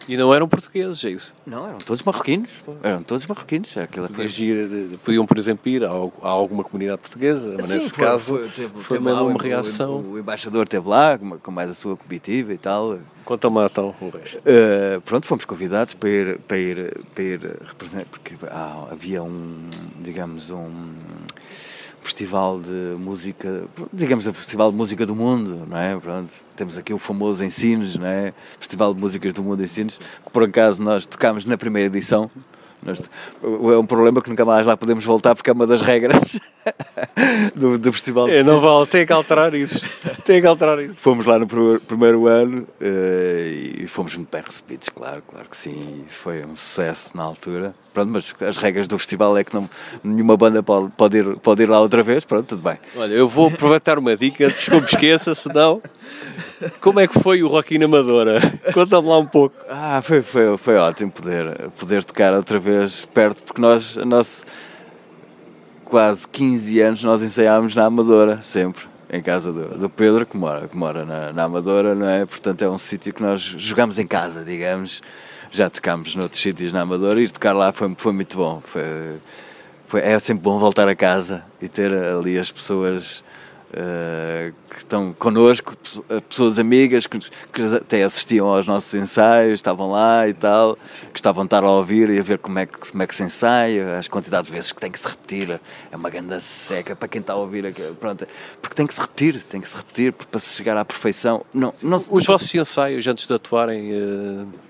E não eram portugueses, é isso? Não, eram todos marroquinos. Eram todos marroquinos. Aquilo foi... Ir, podiam, por exemplo, ir a, a alguma comunidade portuguesa, mas Sim, nesse foi, caso foi, teve, foi teve uma reação. O, o, embaixador esteve lá, com mais a sua comitiva e tal. Conta-me então o resto. Uh, pronto, fomos convidados para ir, para ir, para ir representar, porque ah, havia um, digamos, um festival de música, digamos, o festival de música do mundo, não é? Pronto, temos aqui o famoso Ensinos, não é? Festival de Músicas do Mundo Ensinos, que por acaso nós tocámos na primeira edição. É um problema que nunca mais lá podemos voltar porque é uma das regras do, do festival. É, não vale, tem que alterar isso. Tem que alterar isso. Fomos lá no primeiro ano uh, e fomos muito bem recebidos, claro, claro que sim. Foi um sucesso na altura. Pronto, mas as regras do festival é que não, nenhuma banda pode, ir, pode ir lá outra vez, pronto, tudo bem. Olha, eu vou aproveitar uma dica, desculpe, esqueça, senão. Como é que foi o Rock Amadora? Conta-me lá um pouco. Ah, foi, foi, foi ótimo poder, poder tocar outra vez perto, porque nós, nós quase 15 anos, nós ensaiámos na Amadora, sempre em casa do, do Pedro, que mora, que mora na, na Amadora, não é? Portanto, é um sítio que nós jogamos em casa, digamos já tocámos noutros sítios na Amadora e tocar lá foi, foi muito bom. Foi, foi, é sempre bom voltar a casa e ter ali as pessoas uh, que estão connosco, pessoas amigas que, que, até assistiam aos nossos ensaios, estavam lá e tal, que estavam a estar a ouvir e a ver como é que, como é que se ensaia, as quantidades de vezes que tem que se repetir. É uma grande seca para quem está a ouvir. Pronto, porque tem que se repetir, tem que se repetir para se chegar à perfeição. Não, não, Os vossos ensaios antes de atuarem. Uh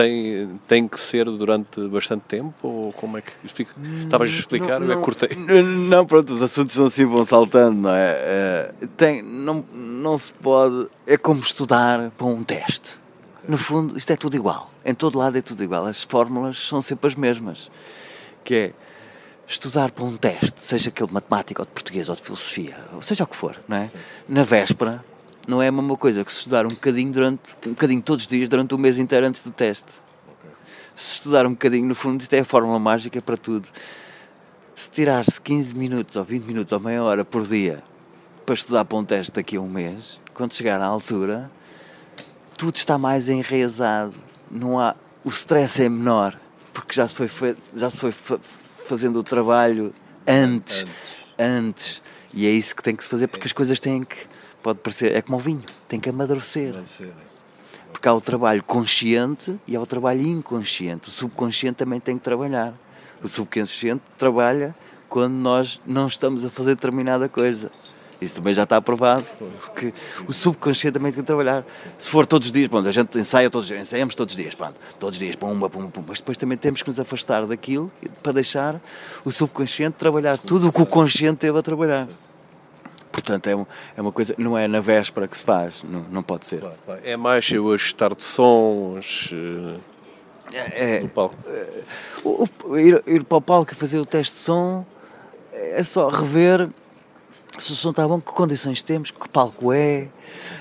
tem, tem que ser durante bastante tempo? Ou como é que. Explica, estavas a explicar, não, eu é não, cortei. Não, pronto, os assuntos não assim vão saltando, não é? é? Tem, não, não se pode. É como estudar para um teste. No fundo, isto é tudo igual. Em todo lado é tudo igual. As fórmulas são sempre as mesmas. Que é estudar para um teste, seja aquele de matemática ou de português ou de filosofia, ou seja o que for, não é? Na véspera, não é a mesma coisa que se estudar um bocadinho durante um bocadinho todos os dias durante o mês inteiro antes do teste. Se estudar um bocadinho, no fundo, isto é a fórmula mágica para tudo. Se tirares 15 minutos ou 20 minutos ou meia hora por dia para estudar para um teste daqui a um mês, quando chegar à altura, tudo está mais enraizado. Não há, o stress é menor, porque já se foi, já se foi fazendo o trabalho antes, antes, antes. E é isso que tem que se fazer, porque as coisas têm que pode parecer, é como o vinho, tem que amadurecer. Porque há o trabalho consciente e há o trabalho inconsciente. O subconsciente também tem que trabalhar. O subconsciente trabalha quando nós não estamos a fazer determinada coisa. Isso também já está aprovado, porque o subconsciente também tem que trabalhar. Se for todos os dias, bom, a gente ensaia todos os dias, ensaiamos todos os dias, pronto, todos os dias, pumba, pumba, pumba, mas depois também temos que nos afastar daquilo para deixar o subconsciente trabalhar tudo o que o consciente teve a trabalhar. Portanto, é, um, é uma coisa, não é na véspera que se faz, não, não pode ser. Claro, claro. É mais eu ajustar de sons uh, é, no palco. É, o, o, ir, ir para o palco e fazer o teste de som é só rever se o som está bom, que condições temos, que palco é,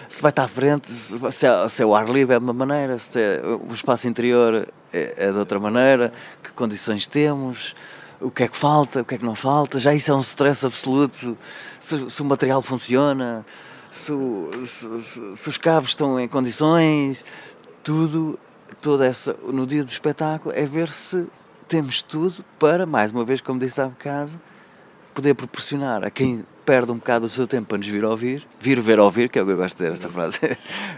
se vai estar à frente, se é, se é o ar livre é de uma maneira, se é, o espaço interior é, é de outra maneira, que condições temos o que é que falta, o que é que não falta, já isso é um stress absoluto, se, se o material funciona, se, se, se, os cabos estão em condições, tudo, toda essa, no dia do espetáculo, é ver se temos tudo para, mais uma vez, como disse há bocado, poder proporcionar a quem perde um bocado o seu tempo para nos vir ouvir, vir ver ouvir, que é o que eu gosto de dizer esta frase,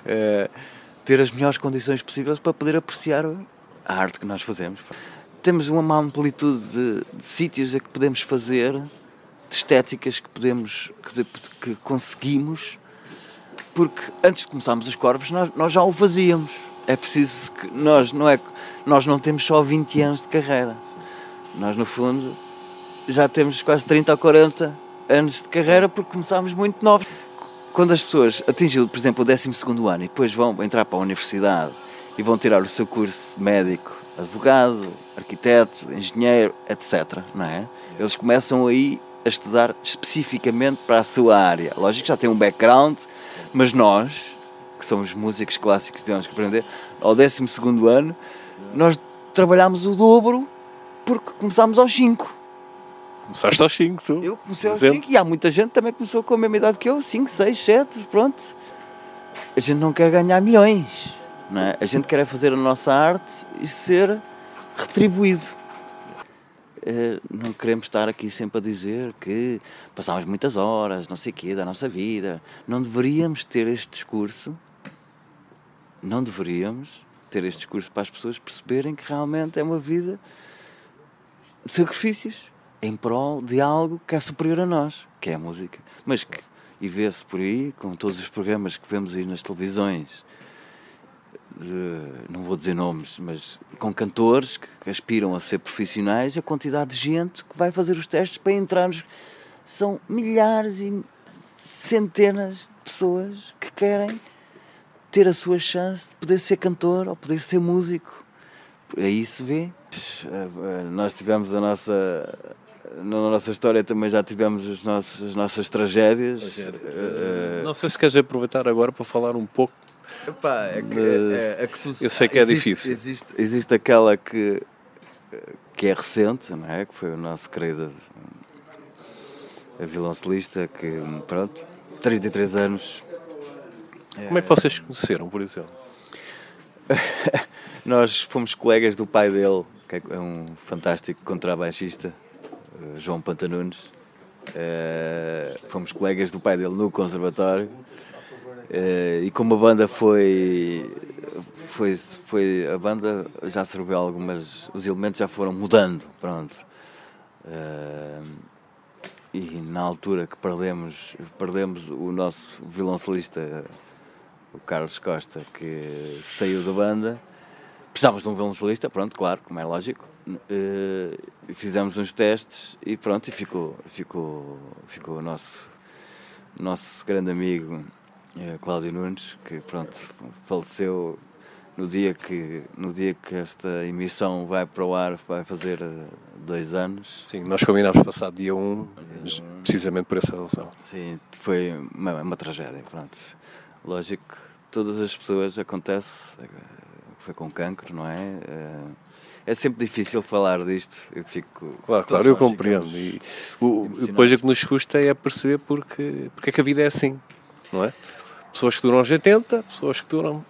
é, ter as melhores condições possíveis para poder apreciar a arte que nós fazemos temos uma amplitude de, de sítios a que podemos fazer, de estéticas que podemos, que, que conseguimos, porque antes de começarmos os corvos nós, nós já o fazíamos. É preciso que nós não é nós não temos só 20 anos de carreira. Nós no fundo já temos quase 30 ou 40 anos de carreira porque começámos muito novos. Quando as pessoas atingiram, por exemplo, o 12 ano e depois vão entrar para a universidade e vão tirar o seu curso médico advogado, arquiteto, engenheiro, etc. Não é? Eles começam aí a estudar especificamente para a sua área. Lógico que já tem um background, mas nós, que somos músicos clássicos, temos que aprender, ao 12 ano, nós trabalhámos o dobro porque começámos aos 5. Começaste aos 5, tu? Eu comecei aos 5 e há muita gente também começou com a mesma idade que eu, 5, 6, 7, pronto. A gente não quer ganhar milhões não é? A gente quer fazer a nossa arte e ser retribuído. Eh, não queremos estar aqui sempre a dizer que passámos muitas horas, não sei o quê, da nossa vida. Não deveríamos ter este discurso, não deveríamos ter este discurso para as pessoas perceberem que realmente é uma vida de sacrifícios em prol de algo que é superior a nós, que é a música. Mas que, e vê-se por aí, com todos os programas que vemos aí nas televisões, não vou dizer nomes, mas com cantores que aspiram a ser profissionais, a quantidade de gente que vai fazer os testes para entrarmos são milhares e centenas de pessoas que querem ter a sua chance de poder ser cantor ou poder ser músico. Aí se vê. Nós tivemos a nossa. Na nossa história também já tivemos as nossas, as nossas tragédias. Não sei se queres aproveitar agora para falar um pouco Epá, é que, é, é, é que tu, eu sei que é difícil. Existe, existe aquela que, que é recente, não é? Que foi o nosso querido a violoncelista que, pronto, 33 anos. Como é que vocês conheceram, por exemplo? Nós fomos colegas do pai dele, que é um fantástico contrabaixista, João Pantanunes. Uh, fomos colegas do pai dele no conservatório Uh, e como a banda foi, foi, foi. A banda já serviu algumas. Os elementos já foram mudando, pronto. Uh, e na altura que perdemos, perdemos o nosso violoncelista, o Carlos Costa, que saiu da banda, precisávamos de um violoncelista, pronto, claro, como é lógico. Uh, fizemos uns testes e pronto, e ficou, ficou, ficou o nosso, nosso grande amigo uh, Cláudio Nunes, que pronto, faleceu no dia que no dia que esta emissão vai para o ar vai fazer eh, dois anos. Sim nós combinámos passar dia 1 um, precisamente por essa razão. Sim foi uma, uma tragédia pronto. Lógico todas as pessoas acontece foi com cancro não é? É sempre difícil falar disto eu fico claro claro eu compreendo. E o, depois o que nos custa é perceber porque porque é que a vida é assim não é pessoas que duram 80 pessoas que duram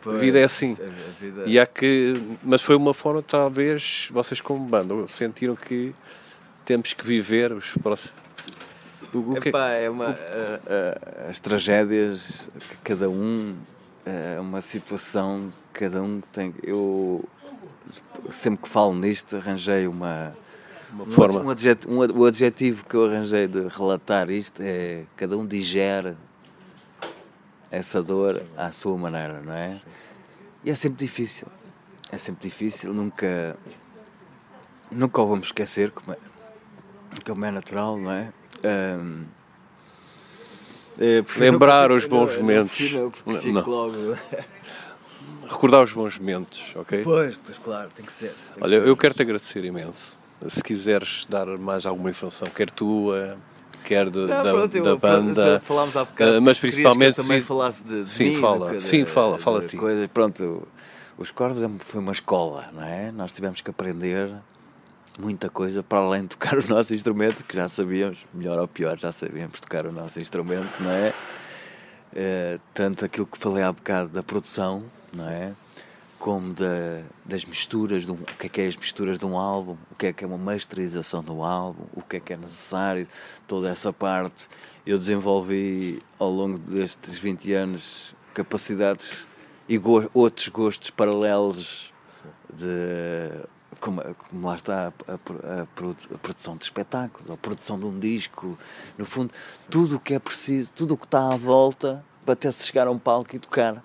Pois, a vida é assim. Vida... E há que. Mas foi uma forma, talvez, vocês como banda sentiram que temos que viver os próximos. O, o que... Epá, é uma, as tragédias que cada um. É uma situação que cada um tem. Eu sempre que falo nisto arranjei uma. Uma forma. Um adjetivo, um, o adjetivo que eu arranjei de relatar isto é cada um digere essa dor à sua maneira, não é? E é sempre difícil. É sempre difícil, nunca. Nunca o vamos esquecer, como é, como é natural, não é? Um, é Lembrar os bons momentos. Não, Logo... Recordar os bons momentos, ok? Pois, pois claro, tem que ser. Tem Olha, que ser. eu quero te agradecer imenso. Se quiseres dar mais alguma informação, quer tua, quer de, não, da, pronto, da banda. Falámos há bocado, uh, mas principalmente. Que também falasse de, de sim, mim, fala, sim, fala, fala ti. Coisa, pronto, os Corvos é foi uma escola, não é? Nós tivemos que aprender muita coisa para além de tocar o nosso instrumento, que já sabíamos, melhor ou pior, já sabíamos tocar o nosso instrumento, não é? Uh, tanto aquilo que falei há bocado da produção, não é? Como da, das misturas, de um, o que é que é as misturas de um álbum, o que é que é uma masterização do álbum, o que é que é necessário, toda essa parte. Eu desenvolvi ao longo destes 20 anos capacidades e go outros gostos paralelos de como, como lá está a, a, a, produção de espetáculos, a produção de um disco, no fundo, tudo o que é preciso, tudo o que está à volta para até se chegar a um palco e tocar.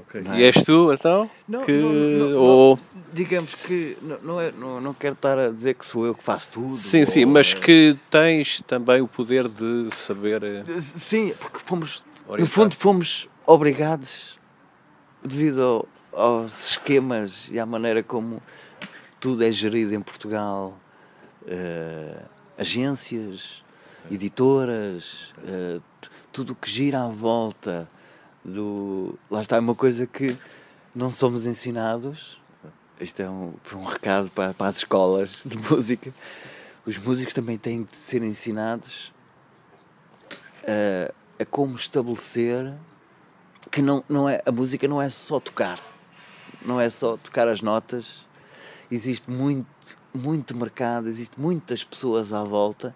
Okay. É? E és tu, então? Não, que... não, não, ou... digamos que não, é, não, não quero estar a dizer que sou eu que faço tudo. Sim, sim, mas é... que tens também o poder de saber. Eh, sim, porque fomos, orientar. no fundo, fomos obrigados, devido ao, aos esquemas e à maneira como tudo é gerido em Portugal, uh, agências, editoras, uh, tudo o que gira à volta do. Lá está uma coisa que não somos ensinados. Isto é um, um recado para, para as escolas de música. Os músicos também têm de ser ensinados a, a como estabelecer que não, não é, a música não é só tocar, não é só tocar as notas. Existe muito, muito mercado, existe muitas pessoas à volta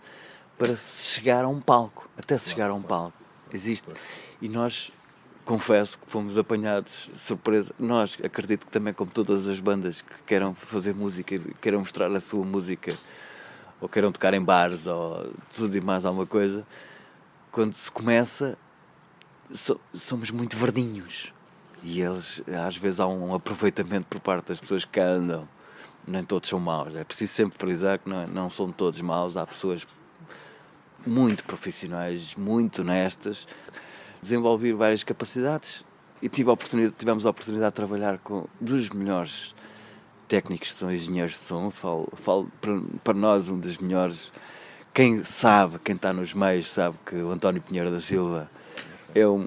para se chegar a um palco, até se chegar a um palco. Existe. E nós confesso que fomos apanhados surpresa. Nós, acredito que também, como todas as bandas que queiram fazer música, queiram mostrar a sua música, ou queiram tocar em bares, ou tudo e mais alguma coisa, quando se começa, so, somos muito verdinhos. E eles, às vezes, há um aproveitamento por parte das pessoas que andam. Nem todos são maus. É preciso sempre frisar que não, não são todos maus. Há pessoas muito profissionais, muito honestas desenvolvi várias capacidades e tive a tivemos a oportunidade de trabalhar com dos melhores técnicos que são engenheiros de som. Falo, falo para, nós, um dos melhores. Quem sabe, quem está nos meios, sabe que o António Pinheiro da Silva é, um,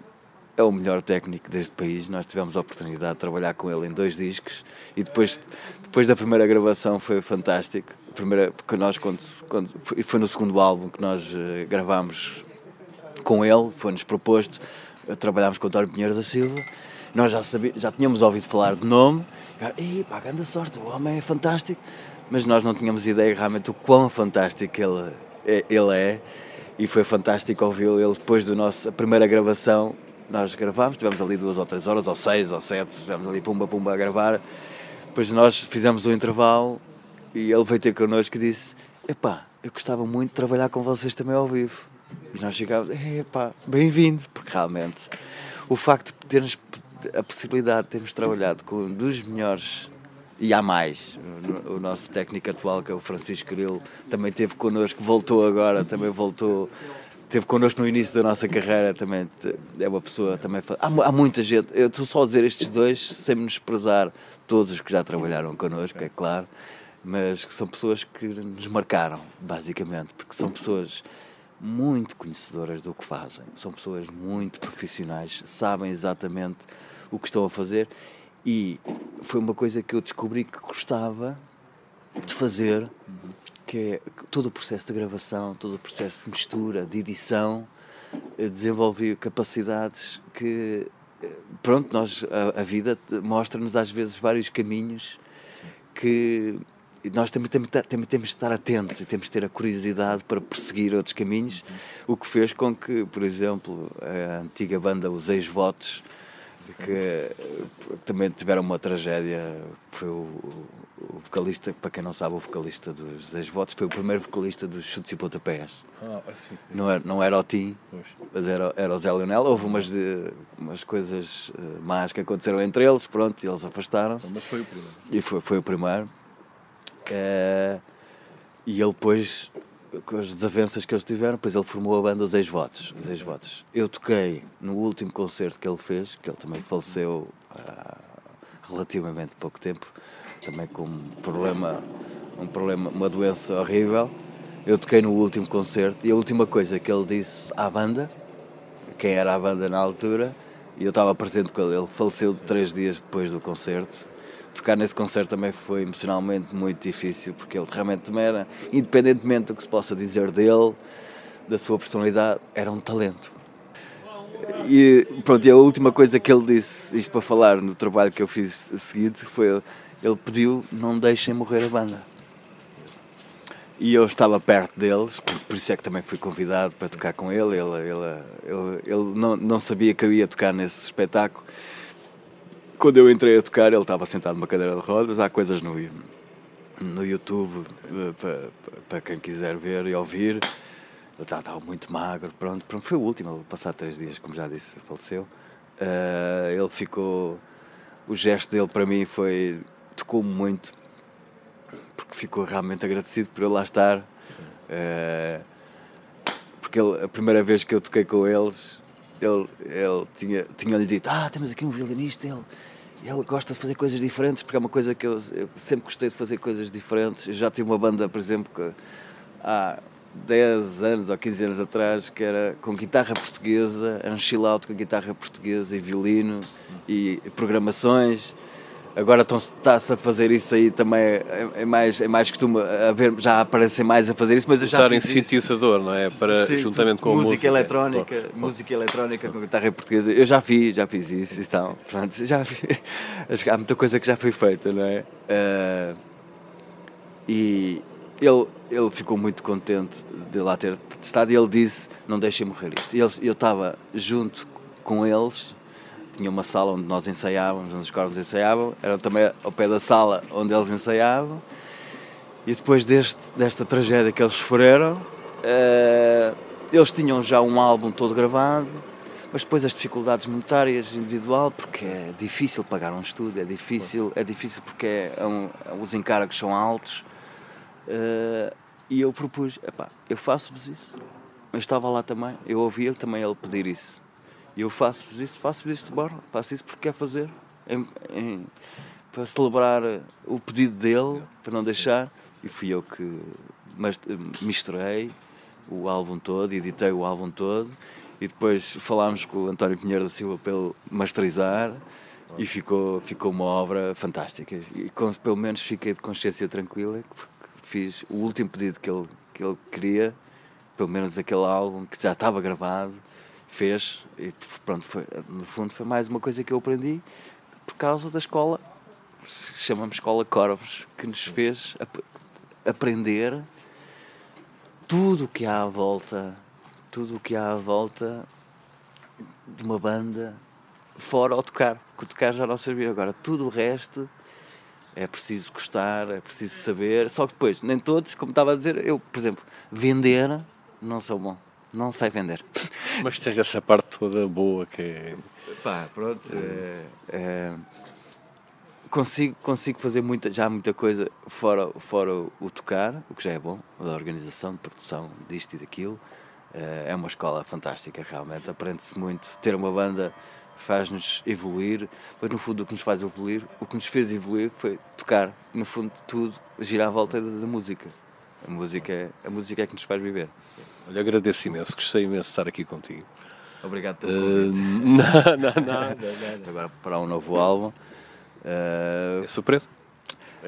é o melhor técnico deste país. Nós tivemos a oportunidade de trabalhar com ele em dois discos e depois, depois da primeira gravação foi fantástico. Primeira, porque nós, quando, quando, foi no segundo álbum que nós uh, gravámos com ele, foi-nos proposto, trabalhámos com o António Pinheiro da Silva, nós já, sabia, já tínhamos ouvido falar de nome, e pá, grande sorte, o homem é fantástico, mas nós não tínhamos ideia realmente o quão fantástico ele, é, ele é, e foi fantástico ouvi-lo, ele depois da nossa primeira gravação, nós gravámos, tivemos ali duas ou três horas, ou seis, ou sete, estivemos ali pumba pumba a gravar, depois nós fizemos o intervalo, e ele veio ter connosco e disse, epá, eu gostava muito de trabalhar com vocês também ao vivo. E nós chegámos, epá, bem-vindo, porque realmente o facto de termos a possibilidade de termos trabalhado com um dos melhores e há mais. O nosso técnico atual, que é o Francisco Grilo, também teve connosco, voltou agora, também voltou teve connosco no início da nossa carreira também é uma pessoa também há, há muita gente eu estou só a dizer estes dois sem menosprezar todos os que já trabalharam connosco é claro mas que são pessoas que nos marcaram basicamente porque são pessoas muito conhecedoras do que fazem. São pessoas muito profissionais sabem exatamente o que estão a fazer. E foi uma coisa que eu descobri que gostava de fazer que é todo o processo de gravação, todo o processo de mistura, de edição, desenvolvi capacidades que, eh, pronto, nós, a, a vida mostra-nos às vezes vários caminhos que nós também, também, também, temos de estar atentos e temos de ter a curiosidade para perseguir outros caminhos, o que fez com que, por exemplo, a antiga banda Os Ex-Votos, que também tiveram uma tragédia, foi o, o vocalista, para quem não sabe, o vocalista dos ex-votos foi o primeiro vocalista dos Chutes e Pontapés. Ah, assim. Não era, não era o Tim, mas era, era o Zé Leonel. Houve umas, de, umas coisas uh, más que aconteceram entre eles, pronto, e eles afastaram-se. Mas foi o primeiro. E foi, foi o primeiro. Uh, e ele depois, com as desavenças que eles tiveram, depois ele formou a banda Os Ex-Votos. Os Ex-Votos. Eu toquei no último concerto que ele fez, que ele também faleceu há relativamente pouco tempo, também com um problema, um problema, uma doença horrível. Eu toquei no último concerto e a última coisa que ele disse à banda, quem era a banda na altura, e eu estava presente com ele, ele faleceu três dias depois do concerto. Tocar nesse concerto também foi emocionalmente muito difícil, porque ele realmente também era, independentemente do que se possa dizer dele, da sua personalidade, era um talento. E pronto, e a última coisa que ele disse, isto para falar no trabalho que eu fiz a seguir, foi ele pediu não deixem morrer a banda. E eu estava perto deles, por, isso é que também fui convidado para tocar com ele. Ele, ele, ele, ele não, não sabia que eu ia tocar nesse espetáculo. Quando eu entrei a tocar, ele estava sentado numa cadeira de rodas. Há coisas no, no YouTube eh, para, para quem quiser ver e ouvir. Ele estava, estava muito magro, pronto, pronto. Foi o último, passado três dias, como já disse, faleceu. Uh, ele ficou. O gesto dele para mim foi tocou-me muito, porque ficou realmente agradecido por eu lá estar. Uh, porque ele, a primeira vez que eu toquei com eles, ele, ele tinha, tinha-lhe dito: Ah, temos aqui um violinista, ele, ele gosta de fazer coisas diferentes, porque é uma coisa que eu, eu sempre gostei de fazer coisas diferentes. Eu já tive uma banda, por exemplo, que há 10 anos ou 15 anos atrás, que era com guitarra portuguesa, era um chill out com guitarra portuguesa e violino e programações agora está-se a fazer isso aí também, é, é mais, é mais costume haver, já aparecem mais a fazer isso, mas eu já Usar em sintetizador, não é? Para, Sim, juntamente com música, música. eletrónica, música eletrónica com guitarra portuguesa, eu já fiz, já fiz isso, então, pronto, já fiz, acho que há muita coisa que já foi feita, não é? Uh, e ele, ele ficou muito contente de lá ter estado e ele disse, não deixem morrer isto. E eu estava junto com eles tinha uma sala onde nós ensaiávamos, onde os corvos ensaiavam, era também ao pé da sala onde eles ensaiavam. E depois deste, desta tragédia que eles sofreram, uh, eles tinham já um álbum todo gravado, mas depois as dificuldades monetárias individual, porque é difícil pagar um estúdio, é difícil, é difícil porque é um, os encargos são altos. Uh, e eu propus, epá, eu faço-vos isso. Eu estava lá também, eu ouvi também ele pedir isso. E eu faço isso, faço isso, bora, faço isso porque quer fazer, em, em, para celebrar o pedido dele, para não deixar. E fui eu que misturei o álbum todo, editei o álbum todo, e depois falámos com o António Pinheiro da Silva para ele masterizar. E ficou, ficou uma obra fantástica. E com, pelo menos fiquei de consciência tranquila, fiz o último pedido que ele, que ele queria, pelo menos aquele álbum que já estava gravado, fez e pronto, foi, no fundo foi mais uma coisa que eu aprendi por causa da escola, chamamos Escola Corvos, que nos fez ap aprender tudo o que há à volta, tudo o que há à volta de uma banda, fora ao tocar, que o tocar já não servia. Agora, tudo o resto é preciso gostar, é preciso saber, só que depois, nem todos, como estava a dizer, eu, por exemplo, vender, não sou bom não sei vender. Mas tens essa parte toda boa que é. Pá, pronto. É, é, consigo, consigo fazer muita, já muita coisa fora, fora o tocar, o que já é bom, da organização, de produção, disto e daquilo. Eh, é uma escola fantástica, realmente. Aprende-se muito. Ter uma banda faz-nos evoluir, mas no fundo o que nos faz evoluir, o que nos fez evoluir foi tocar. No fundo, tudo gira à volta da, da música. A música, é, a música é que nos faz viver. Olha, agradeço imenso, gostei imenso de estar aqui contigo. Obrigado pelo Uh, convite. não, não, não. Agora preparar um novo álbum. Eh, É surpresa?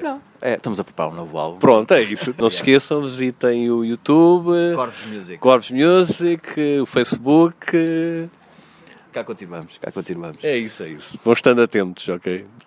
não, é, estamos a preparar um novo álbum. Pronto, é isso. Não se esqueçam, visitem o YouTube, Corvos Music. Corvos Music, o Facebook. Cá continuamos, cá continuamos. É isso, é isso. Vão estando atentos, ok?